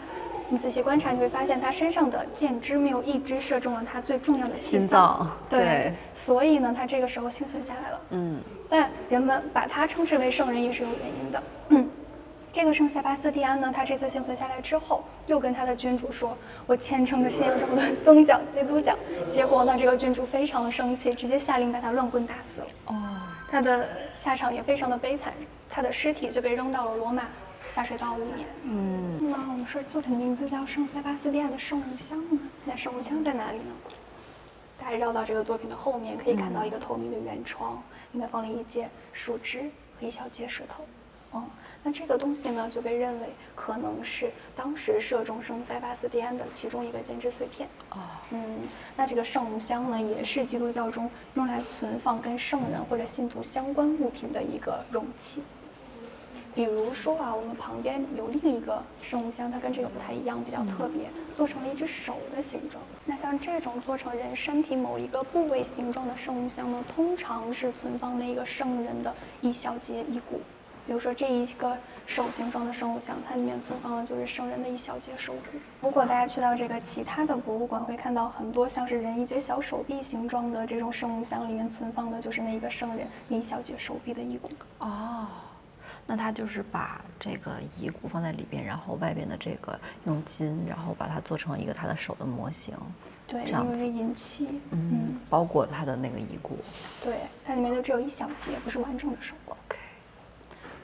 你仔细观察，你会发现他身上的箭支没有一支射中了他最重要的心脏。脏，对，所以呢，他这个时候幸存下来了。嗯，但人们把他称之为圣人也是有原因的。嗯，这个圣塞巴斯蒂安呢，他这次幸存下来之后，又跟他的君主说：“我虔诚的信仰着我的宗教基督教。”结果呢，这个君主非常的生气，直接下令把他乱棍打死了。哦，他的下场也非常的悲惨，他的尸体就被扔到了罗马下水道里面。嗯，那么我们说作品的名字叫圣塞巴斯蒂安的圣母像吗？那圣母像在哪里呢？大家绕到这个作品的后面，可以看到一个透明的圆窗，里面放了一截树枝和一小截石头。嗯，那这个东西呢，就被认为可能是当时射中圣塞巴斯蒂安的其中一个箭支碎片。哦，嗯，那这个圣母箱呢，也是基督教中用来存放跟圣人或者信徒相关物品的一个容器。比如说啊，我们旁边有另一个生物箱，它跟这个不太一样，比较特别，做成了一只手的形状。那像这种做成人身体某一个部位形状的生物箱呢，通常是存放那个圣人的一小节遗骨。比如说这一个手形状的生物箱，它里面存放的就是圣人的一小节手骨。如果大家去到这个其他的博物馆，会看到很多像是人一节小手臂形状的这种生物箱，里面存放的就是那一个圣人那一小节手臂的遗骨。哦，那他就是把这个遗骨放在里边，然后外边的这个用金，然后把它做成一个他的手的模型。对，这样子用一个银器。嗯，包裹了他的那个遗骨。对，它里面就只有一小节，不是完整的手骨。OK，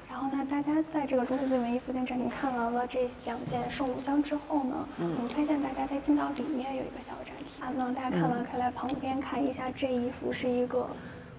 然后呢，大家在这个中世纪文艺复兴展厅看完了这两件圣母像之后呢，嗯我们推荐大家再进到里面有一个小展厅啊，那大家看完嗯可以来旁边看一下，这一幅是一个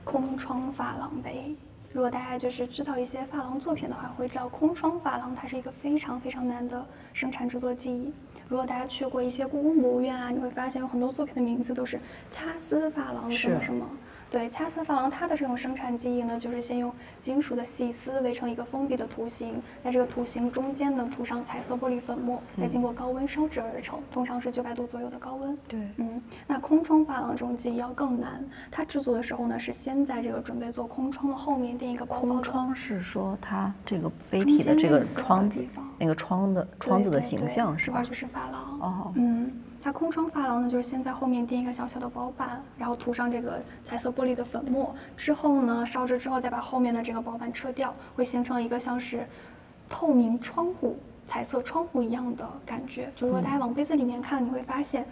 空窗珐琅杯。如果大家就是知道一些珐琅作品的话，会知道空窗珐琅它是一个非常非常难的生产制作技艺。如果大家去过一些故宫博物院啊，你会发现有很多作品的名字都是掐丝珐琅什么什么。对，掐丝珐琅它的这种生产技艺呢，就是先用金属的细丝围成一个封闭的图形，在这个图形中间呢涂上彩色玻璃粉末，再经过高温烧制而成，通常是九百度左右的高温。对，嗯，那空窗珐琅这种技艺要更难，它制作的时候呢，是先在这个准备做空窗的后面垫一个空窗是说它这个杯体的这个窗子地方，那个窗的窗子的形象是吧？就是珐琅。哦嗯，它空窗珐琅呢，就是先在后面垫一个小小的薄板，然后涂上这个彩色玻璃的粉末，之后呢烧制之后再把后面的这个薄板撤掉，会形成一个像是透明窗户、彩色窗户一样的感觉。就如果大家往杯子里面看，你会发现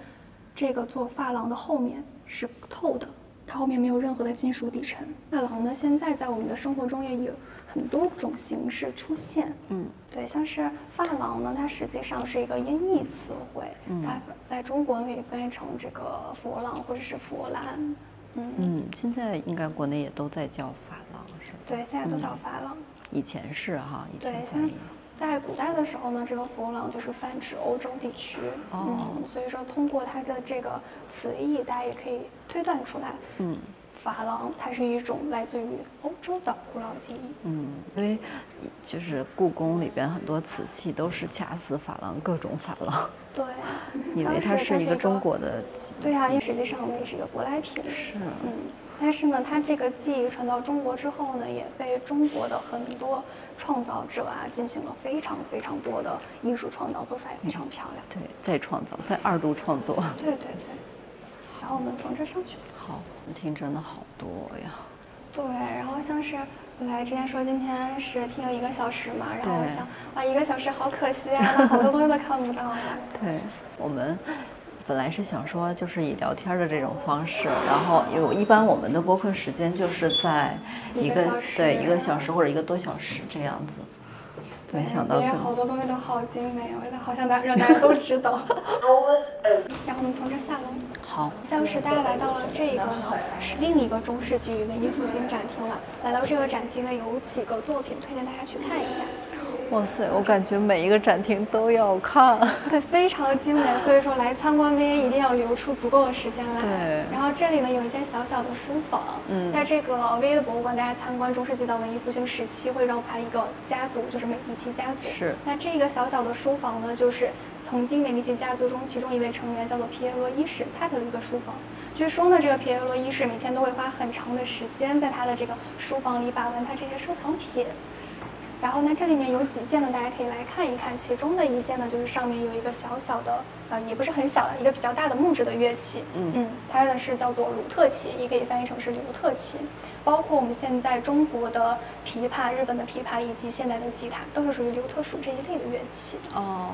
这个做珐琅的后面是透的。它后面没有任何的金属底层。珐琅呢，现在在我们的生活中也有很多种形式出现。嗯，对，像是发廊呢，它实际上是一个音译词汇，它在中国可以翻译成这个佛朗或者是佛兰。嗯，嗯，现在应该国内也都在叫珐琅是吧？对，现在都叫珐琅。以前是哈，以对前。在古代的时候呢，这个佛朗就是泛指欧洲地区。哦嗯，所以说通过它的这个词义，大家也可以推断出来，嗯珐琅它是一种来自于欧洲的古老技艺。嗯，因为就是故宫里边很多瓷器都是掐丝珐琅，各种珐琅，对，以为它是一个中国的对啊，因为实际上呢也是一个舶来品。是嗯，但是呢，它这个技艺传到中国之后呢，也被中国的很多创造者啊进行了非常非常多的艺术创造，做出来也非常漂亮。对再创造，再二度创作。对对对。然后我们从这上去。好，听真的好多呀。对，然后像是本来之前说今天是听了一个小时嘛，然后我想，哇，一个小时好可惜啊，那好多东西都看不到了。对，我们本来是想说，就是以聊天的这种方式，然后有一般我们的播客时间就是在一一个个小时对一个小时或者一个多小时这样子。没想到因为好多东西都好精美，我好想大让大家都知道。然后我们从这下楼。好，像是大家来到了这个呢，是另一个中世纪文艺复兴展厅了。来到这个展厅呢，有几个作品推荐大家去看一下。哇塞，我感觉每一个展厅都要看。对，非常精美，所以说来参观 VA 一定要留出足够的时间来。对然后这里呢有一间小小的书房，嗯在这个 VA 的博物馆，大家参观中世纪到文艺复兴时期会绕盘一个家族，就是美第奇家族。是那这个小小的书房呢，就是曾经美第奇家族中其中一位成员叫做皮耶罗一世，他的一个书房。据说呢，这个皮耶罗一世每天都会花很长的时间在他的这个书房里把玩他这些收藏品。然后呢，这里面有几件呢，大家可以来看一看。其中的一件呢，就是上面有一个小小的，呃，也不是很小了，一个比较大的木质的乐器。嗯它呢是叫做鲁特琴，也可以翻译成是刘特琴。包括我们现在中国的琵琶、日本的琵琶以及现代的吉他，都是属于刘特属这一类的乐器。哦，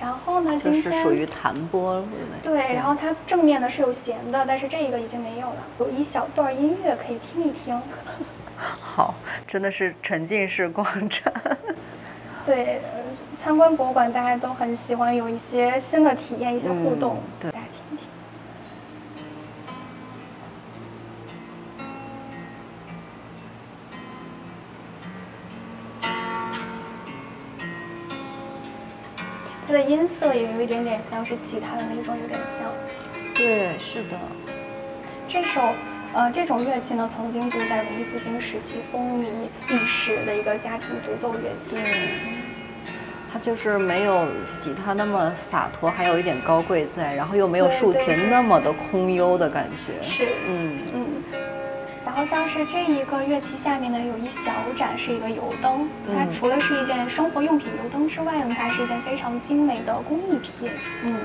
然后呢，就今天是属于弹拨类。对，然后它正面呢是有弦的，但是这个已经没有了，有一小段音乐可以听一听。好，真的是沉浸式逛展。对，呃参观博物馆大家都很喜欢有一些新的体验，一些互动，嗯对大家听听。它的音色也有一点点像是吉他的那种，有点像。对，是的。这首呃，这种乐器呢，曾经就是在文艺复兴时期风靡一时的一个家庭独奏乐器。它就是没有吉他那么洒脱，还有一点高贵在，然后又没有竖琴那么的空幽的感觉。是嗯，嗯，然后像是这一个乐器下面呢，有一小盏是一个油灯，它嗯除了是一件生活用品油灯之外呢，它是一件非常精美的工艺品。嗯，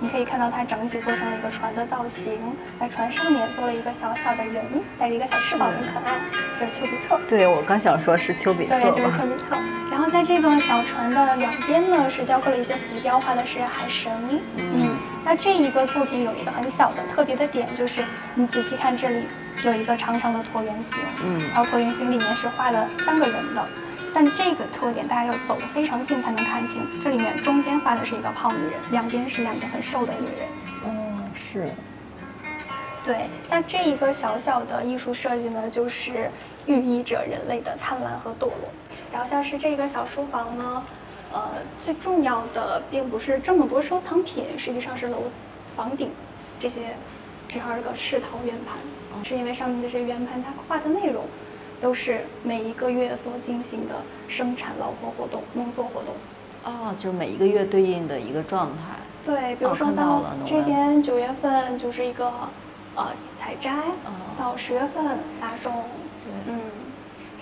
你可以看到它整体做成了一个船的造型，在船上面做了一个小小的人，带着一个小翅膀，很可爱，就是丘比特。对，我刚想说是丘比特对，就是丘。比特。然后在这个小船的两边呢，是雕刻了一些浮雕，画的是海神。嗯，那这一个作品有一个很小的特别的点，就是你仔细看这里有一个长长的椭圆形，嗯然后椭圆形里面是画了三个人的。但这个特点大家要走得非常近才能看清，这里面中间画的是一个胖女人，两边是两个很瘦的女人。哦，是。对，那这一个小小的艺术设计呢，就是寓意着人类的贪婪和堕落。然后像是这个小书房呢，呃，最重要的并不是这么多收藏品，实际上是楼房顶这些十二个赤陶圆盘，是因为上面的这些圆盘它画的内容都是每一个月所进行的生产劳作活动、农作活动。哦，就每一个月对应的一个状态。对，比如哦说到这边九月份就是一个呃采摘，哦。到十月份撒种，对。嗯，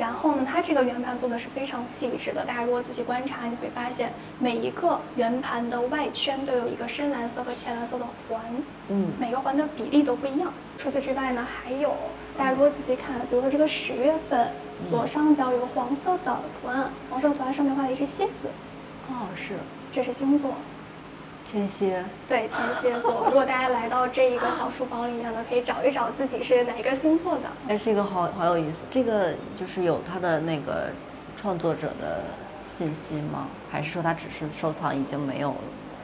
然后呢，它这个圆盘做的是非常细致的。大家如果仔细观察，你会发现每一个圆盘的外圈都有一个深蓝色和浅蓝色的环，嗯每个环的比例都不一样。除此之外呢，还有大家如果仔细看，比如说这个十月份左上角有个黄色的图案，黄色图案上面画了一只蝎子，哦，是这是星座。天蝎。对，天蝎座。如果大家来到这一个小书房里面呢，可以找一找自己是哪个星座的。哎，这个好好有意思。这个就是有他的那个创作者的信息吗？还是说他只是收藏已经没有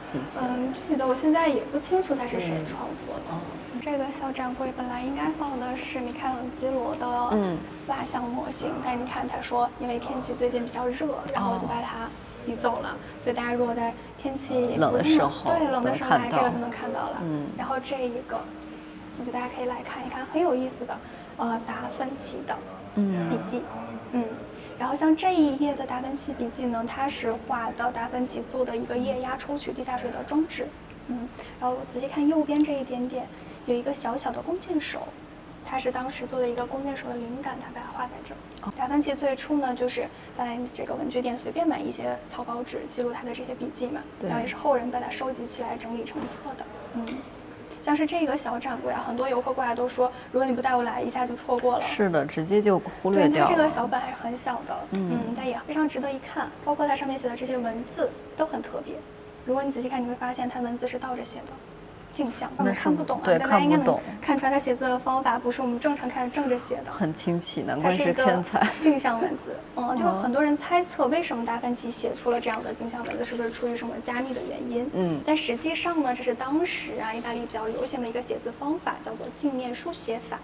信息？嗯，具体的我现在也不清楚他是谁嗯创作的。哦，这个小展柜本来应该放的是米开朗基罗的嗯蜡像模型，但你看他说因为天气最近比较热，然后我就把它移走了。所以大家如果在天气冷的时候对冷的时候来这个就能看到了。嗯然后这一个，我觉得大家可以来看一看，很有意思的，呃，达芬奇的嗯笔记，嗯。然后像这一页的达芬奇笔记呢，它是画的达芬奇做的一个液压抽取地下水的装置，嗯。然后仔细看右边这一点点，有一个小小的弓箭手，它是当时做的一个弓箭手的灵感，他把它画在这儿。达芬奇最初呢，就是在这个文具店随便买一些草稿纸，记录他的这些笔记嘛，对然后也是后人把它收集起来整理成册的，嗯。像是这个小展柜啊，很多游客过来都说，如果你不带我来，一下就错过了。是的，直接就忽略对，掉了。它这个小本还是很小的，嗯嗯，但也非常值得一看，包括它上面写的这些文字都很特别。如果你仔细看，你会发现它文字是倒着写的，镜像，我们那是看不懂啊，对应该能看不懂看出来他写字的方法不是我们正常看正着写的。很清奇，难怪是天才。镜像文字，嗯，就嗯很多人猜测为什么达芬奇写出了这样的镜像文字，是不是出于什么加密的原因？嗯但实际上呢，这是当时啊意大利比较流行的一个写字方法，叫做镜面书写法。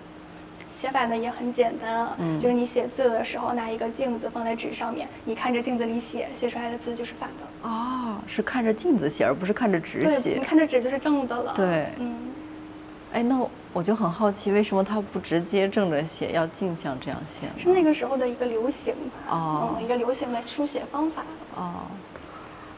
写法呢也很简单啊，嗯就是你写字的时候拿一个镜子放在纸上面，你看着镜子里写，写出来的字就是反的。哦，是看着镜子写，而不是看着纸，写你。看着纸就是正的了。对嗯，哎，那我就很好奇，为什么他不直接正着写，要镜像这样写呢？是那个时候的一个流行吧，哦嗯，一个流行的书写方法。哦，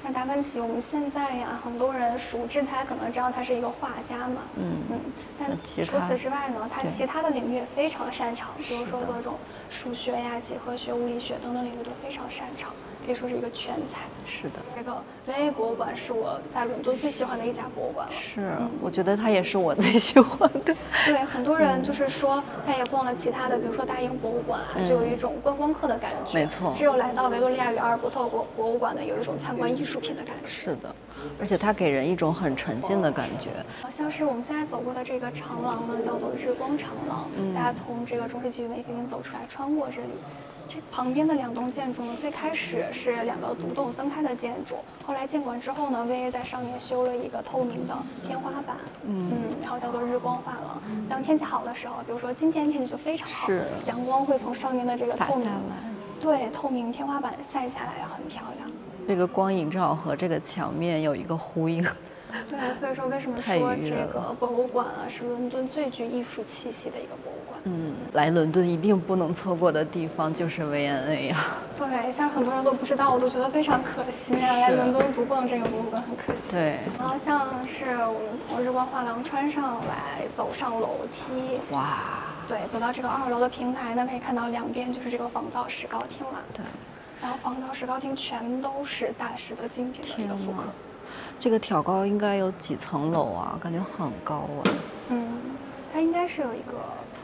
像达芬奇，我们现在呀，很多人熟知他，可能知道他是一个画家嘛，嗯。嗯，但除此之外呢，他其他的领域也非常擅长，比如说各种数学呀、几何学、物理学等等领域都非常擅长，可以说是一个全才。是的，这个维 A 博物馆是我在伦敦最喜欢的一家博物馆了。是，我觉得它也是我最喜欢的。对，很多人就是说他也逛了其他的，比如说大英博物馆啊，就有一种观光客的感觉。嗯没错只有来到维多利亚与阿尔伯特博博物馆的，有一种参观艺术品的感觉。是的，而且它给人一种很沉浸的感觉。好像是我们现在走过的这个长廊呢，叫做日光长廊。嗯大家从这个中世纪文艺复兴走出来，穿过这里，这旁边的两栋建筑呢，最开始是两个独栋分开的建筑，后来建馆之后呢，VA 在上面修了一个透明的天花板，嗯然后叫做日光画廊。当天气好的时候，比如说今天天气就非常好，是阳光会从上面的这个透明洒下来，对透明天花板晒下来，很漂亮。这个光影正好和这个墙面有一个呼应。对，所以说为什么说这个博物馆啊是伦敦最具艺术气息的一个博物馆？嗯，来伦敦一定不能错过的地方就是 V&A 呀。对，像很多人都不知道，我都觉得非常可惜啊！来伦敦不逛这个博物馆很可惜。对。然后像是我们从日光画廊穿上来，走上楼梯，哇！对，走到这个二楼的平台呢，可以看到两边就是这个仿造石膏厅了。对。然后仿造石膏厅全都是大师的精品的一个复刻。这个挑高应该有几层楼啊？感觉很高啊。嗯，它应该是有一个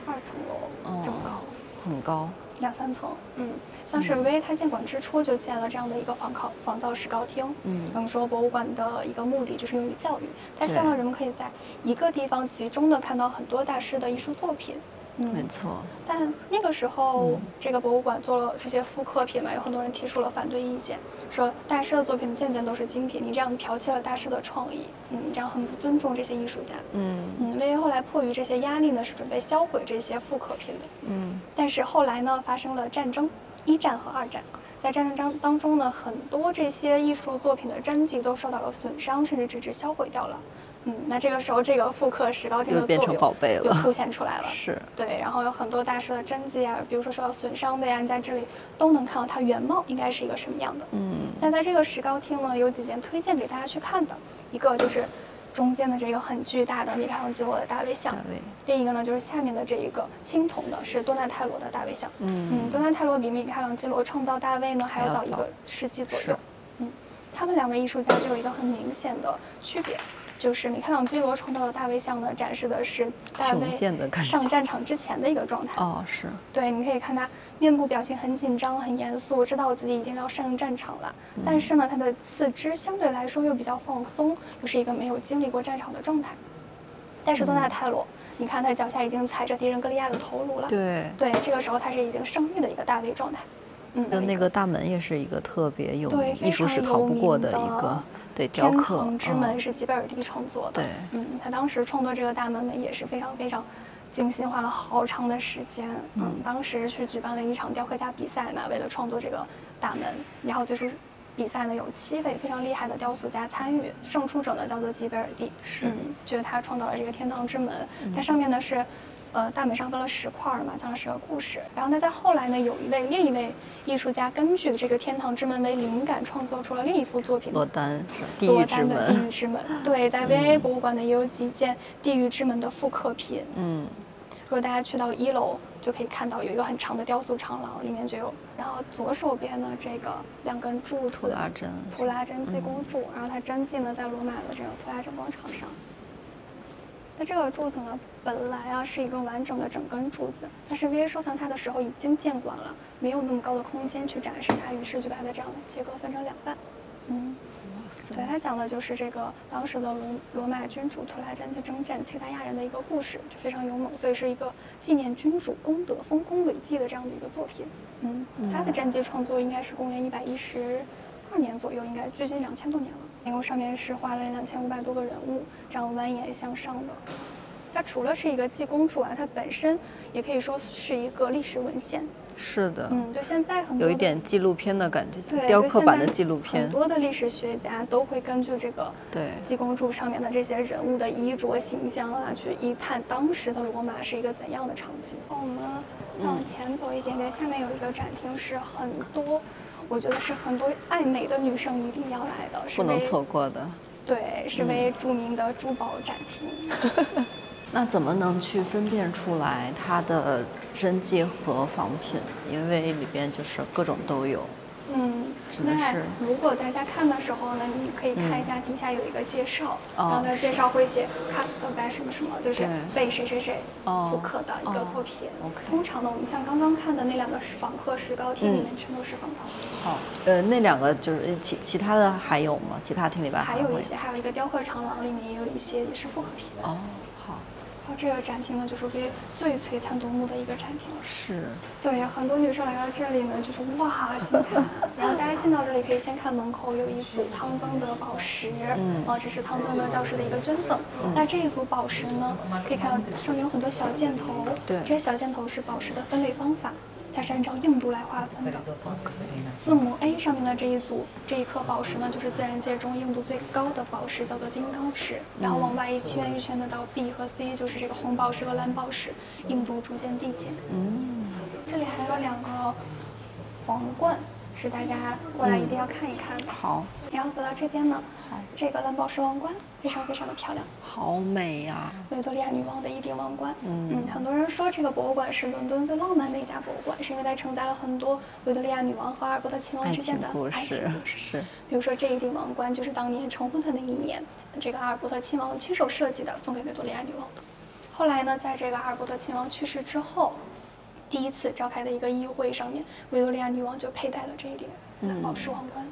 二层楼这么高，很高，两三层。嗯，像是威他建馆之初就建了这样的一个仿考仿造石膏厅。嗯，我们说博物馆的一个目的就是用于教育，他希望人们可以在一个地方集中的看到很多大师的艺术作品。嗯，没错。但那个时候，这个博物馆做了这些复刻品嘛，有很多人提出了反对意见，说大师的作品件件都是精品，你这样剽窃了大师的创意，嗯，这样很不尊重这些艺术家。嗯嗯，因为后来迫于这些压力呢，是准备销毁这些复刻品的。嗯，但是后来呢，发生了战争，一战和二战，在战争当当中呢，很多这些艺术作品的真迹都受到了损伤，甚至直至销毁掉了。嗯，那这个时候这个复刻石膏厅的作用又凸显出来了。是，对，然后有很多大师的真迹啊，比如说受到损伤的呀，你在这里都能看到它原貌应该是一个什么样的。嗯，那在这个石膏厅呢，有几件推荐给大家去看的，一个就是中间的这个很巨大的米开朗基罗的大卫像，另一个呢就是下面的这一个青铜的，是多纳泰罗的大卫像。嗯嗯，多纳泰罗比米开朗基罗创造大卫呢还要早一个世纪左右。嗯，他们两位艺术家就有一个很明显的区别。就是米开朗基罗创造的大卫像呢，展示的是大卫上战场之前的一个状态。哦，是对，你可以看他面部表情很紧张、很严肃，知道自己已经要上战场了。但是呢，他的四肢相对来说又比较放松，又是一个没有经历过战场的状态。但是多纳泰罗，你看他脚下已经踩着敌人格利亚的头颅了。对对，这个时候他是已经胜利的一个大卫状态。嗯，那个大门也是一个特别有艺术史逃不过的一个。对，天堂之门是吉贝尔蒂创作的。对，嗯，他当时创作这个大门呢，也是非常非常精心，花了好长的时间。嗯，当时去举办了一场雕刻家比赛嘛，为了创作这个大门，然后就是比赛呢，有七位非常厉害的雕塑家参与，胜出者呢叫做吉贝尔蒂，是，就是他创造了这个天堂之门，它上面呢是。呃，大门上分了十块嘛，讲了十个故事。然后那，在后来呢，有一位另一位艺术家根据这个天堂之门为灵感，创作出了另一幅作品——罗丹地狱之门。地狱之门，对，在 V A 博物馆呢也有几件地狱之门的复刻品。嗯，如果大家去到一楼，就可以看到有一个很长的雕塑长廊，里面就有。然后左手边呢，这个两根柱子，图拉真，图拉真济公柱。然后它真迹呢，在罗马的这个图拉真广场上。那这个柱子呢，本来啊是一个完整的整根柱子，但是 V A 收藏它的时候已经建馆了，没有那么高的空间去展示它，于是就把它这样切割分成两半。嗯，哇塞！对，它讲的就是这个当时的罗罗马君主图拉真去征战契达亚人的一个故事，就非常勇猛，所以是一个纪念君主功德、丰功伟绩的这样的一个作品。嗯，他的战绩创作应该是公元一百一十二年左右，应该距今两千多年了。因为上面是画了两千五百多个人物，这样蜿蜒向上的。它除了是一个济公柱啊，它本身也可以说是一个历史文献。是的，嗯，就现在很多有一点纪录片的感觉，雕刻版的纪录片。很多的历史学家都会根据这个对济公柱上面的这些人物的衣着形象啊，去一探当时的罗马是一个怎样的场景。我们往前走一点点，下面有一个展厅，是很多。我觉得是很多爱美的女生一定要来的，不能错过的。对，是为著名的珠宝展厅。那怎么能去分辨出来它的真迹和仿品？因为里边就是各种都有。嗯，那如果大家看的时候呢，你可以看一下底下有一个介绍，然后它介绍会写 cast by 什么什么，就是被谁谁谁复刻的一个作品。通常呢，我们像刚刚看的那两个是访客石膏厅里面全都是仿造的。好，呃，那两个就是其其他的还有吗？其他厅里边还有一些，还有一个雕刻长廊里面也有一些也是复刻品。哦。这个展厅呢，就是为最璀璨夺目的一个展厅。是。对，很多女生来到这里呢，就是哇，惊叹。然后大家进到这里，可以先看门口有一组汤增德宝石，嗯，啊，这是汤增德教师的一个捐赠。那这一组宝石呢，可以看到上面有很多小箭头，对，这些小箭头是宝石的分类方法。它是按照硬度来划分的。字母 A 上面的这一组这一颗宝石呢，就是自然界中硬度最高的宝石，叫做金刚石。然后往外一圈一圈的到 B 和 C，就是这个红宝石和蓝宝石，硬度逐渐递减。嗯，这里还有两个皇冠。是大家过来一定要看一看的。好，然后走到这边呢，这个蓝宝石王冠非常非常的漂亮，好美呀！维多利亚女王的一顶王冠。嗯，很多人说这个博物馆是伦敦最浪漫的一家博物馆，是因为它承载了很多维多利亚女王和阿尔伯特亲王之间的爱情故事。是。比如说这一顶王冠就是当年成婚的那一年，这个阿尔伯特亲王亲手设计的，送给维多利亚女王的。后来呢，在这个阿尔伯特亲王去世之后。第一次召开的一个议会上面，维多利亚女王就佩戴了这一顶蓝宝石王冠，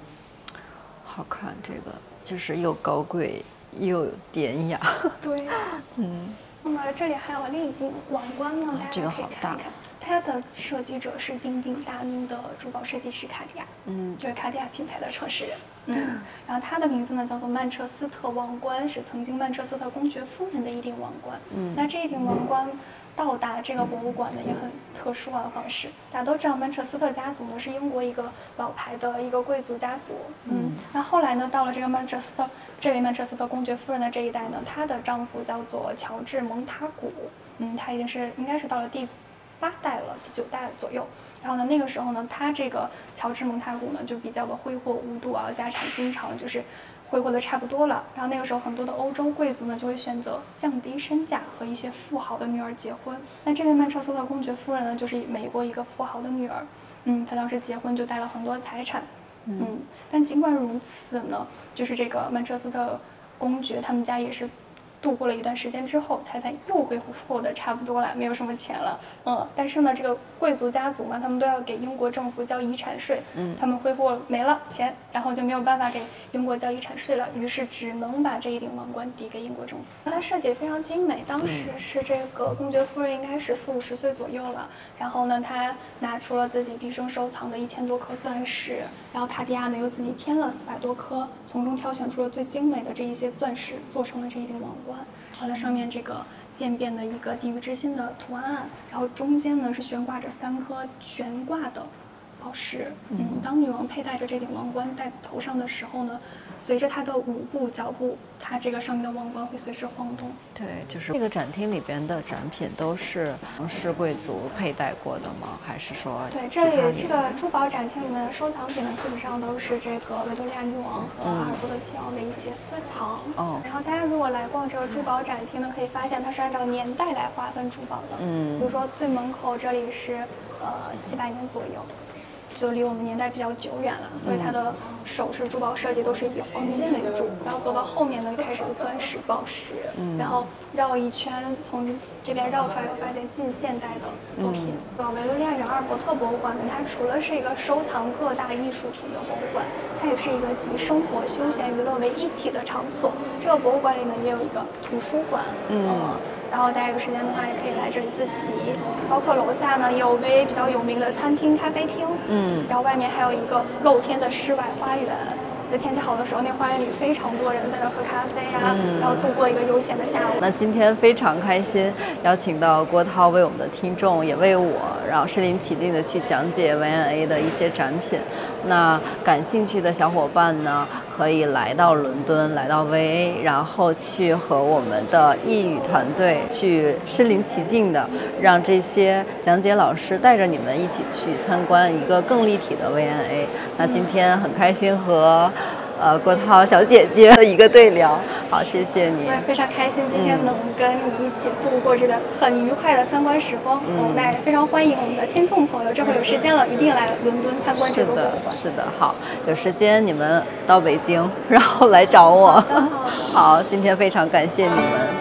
好看。这个就是又高贵又典雅。对，嗯。那么这里还有另一顶王冠呢，大家可以看看。它的设计者是鼎鼎大名的珠宝设计师卡地亚，嗯，就是卡地亚品牌的创始人。嗯，然后它的名字呢叫做曼彻斯特王冠，是曾经曼彻斯特公爵夫人的一顶王冠。嗯，那这一顶王冠。到达这个博物馆呢也很特殊啊方式，大家都知道曼彻斯特家族呢是英国一个老牌的一个贵族家族，嗯，那后来呢到了这个曼彻斯特，这位曼彻斯特公爵夫人的这一代呢，她的丈夫叫做乔治蒙塔古，嗯，他已经是应该是到了第八代了，第九代左右，然后呢那个时候呢，他这个乔治蒙塔古呢就比较的挥霍无度啊，家产经常就是。挥霍的差不多了，然后那个时候很多的欧洲贵族呢就会选择降低身价和一些富豪的女儿结婚。那这位曼彻斯特公爵夫人呢，就是美国一个富豪的女儿，嗯，她当时结婚就带了很多财产，嗯，但尽管如此呢，就是这个曼彻斯特公爵他们家也是。度过了一段时间之后，财产又恢复的差不多了，没有什么钱了。嗯，但是呢，这个贵族家族嘛，他们都要给英国政府交遗产税。嗯，他们挥霍没了钱，然后就没有办法给英国交遗产税了，于是只能把这一顶王冠抵给英国政府。它设计也非常精美，当时是这个公爵夫人应该是四五十岁左右了。然后呢，她拿出了自己毕生收藏的一千多颗钻石，然后卡地亚呢又自己添了四百多颗，从中挑选出了最精美的这一些钻石，做成了这一顶王冠。然后它上面这个渐变的一个地狱之心的图案，然后中间呢是悬挂着三颗悬挂的。宝石，嗯，当女王佩戴着这顶王冠戴头上的时候呢，随着他的舞步脚步，他这个上面的王冠会随之晃动。对，就是这个展厅里边的展品都是王室贵族佩戴过的吗？还是说？对，这里这个珠宝展厅里面的收藏品呢，基本上都是这个维多利亚女王和阿尔伯特亲王的一些私藏。哦。然后大家如果来逛这个珠宝展厅呢，可以发现它是按照年代来划分珠宝的。嗯。比如说最门口这里是呃七百年左右。就离我们年代比较久远了，所以它的首饰珠宝设计都是以黄金为主，然后走到后面呢，开始钻石、宝石，然后绕一圈，从这边绕出来，会发现近现代的作品。呃，维多利亚与阿尔伯特博物馆呢，它除了是一个收藏各大艺术品的博物馆，它也是一个集生活、休闲、娱乐为一体的场所。这个博物馆里呢，也有一个图书馆。嗯。然后大家有时间的话，也可以来这里自习。包括楼下呢，有微比较有名的餐厅、咖啡厅。嗯。然后外面还有一个露天的室外花园。就天气好的时候，那花园里非常多人在那喝咖啡啊，然后度过一个悠闲的下午。那今天非常开心，邀请到郭涛为我们的听众，也为我，然后身临其境的去讲解 VNA 的一些展品。那感兴趣的小伙伴呢，可以来到伦敦，来到 V&A，然后去和我们的译语团队去身临其境的，让这些讲解老师带着你们一起去参观一个更立体的 VNA。那今天很开心和。呃，郭涛小姐姐的一个对聊，好，谢谢你。我也非常开心，今天能跟你一起度过这个很愉快的参观时光。嗯，那也非常欢迎我们的听众朋友，这会有时间了，一定来伦敦参观这个博物馆。是的，是的，好，有时间你们到北京，然后来找我。好，今天非常感谢你们。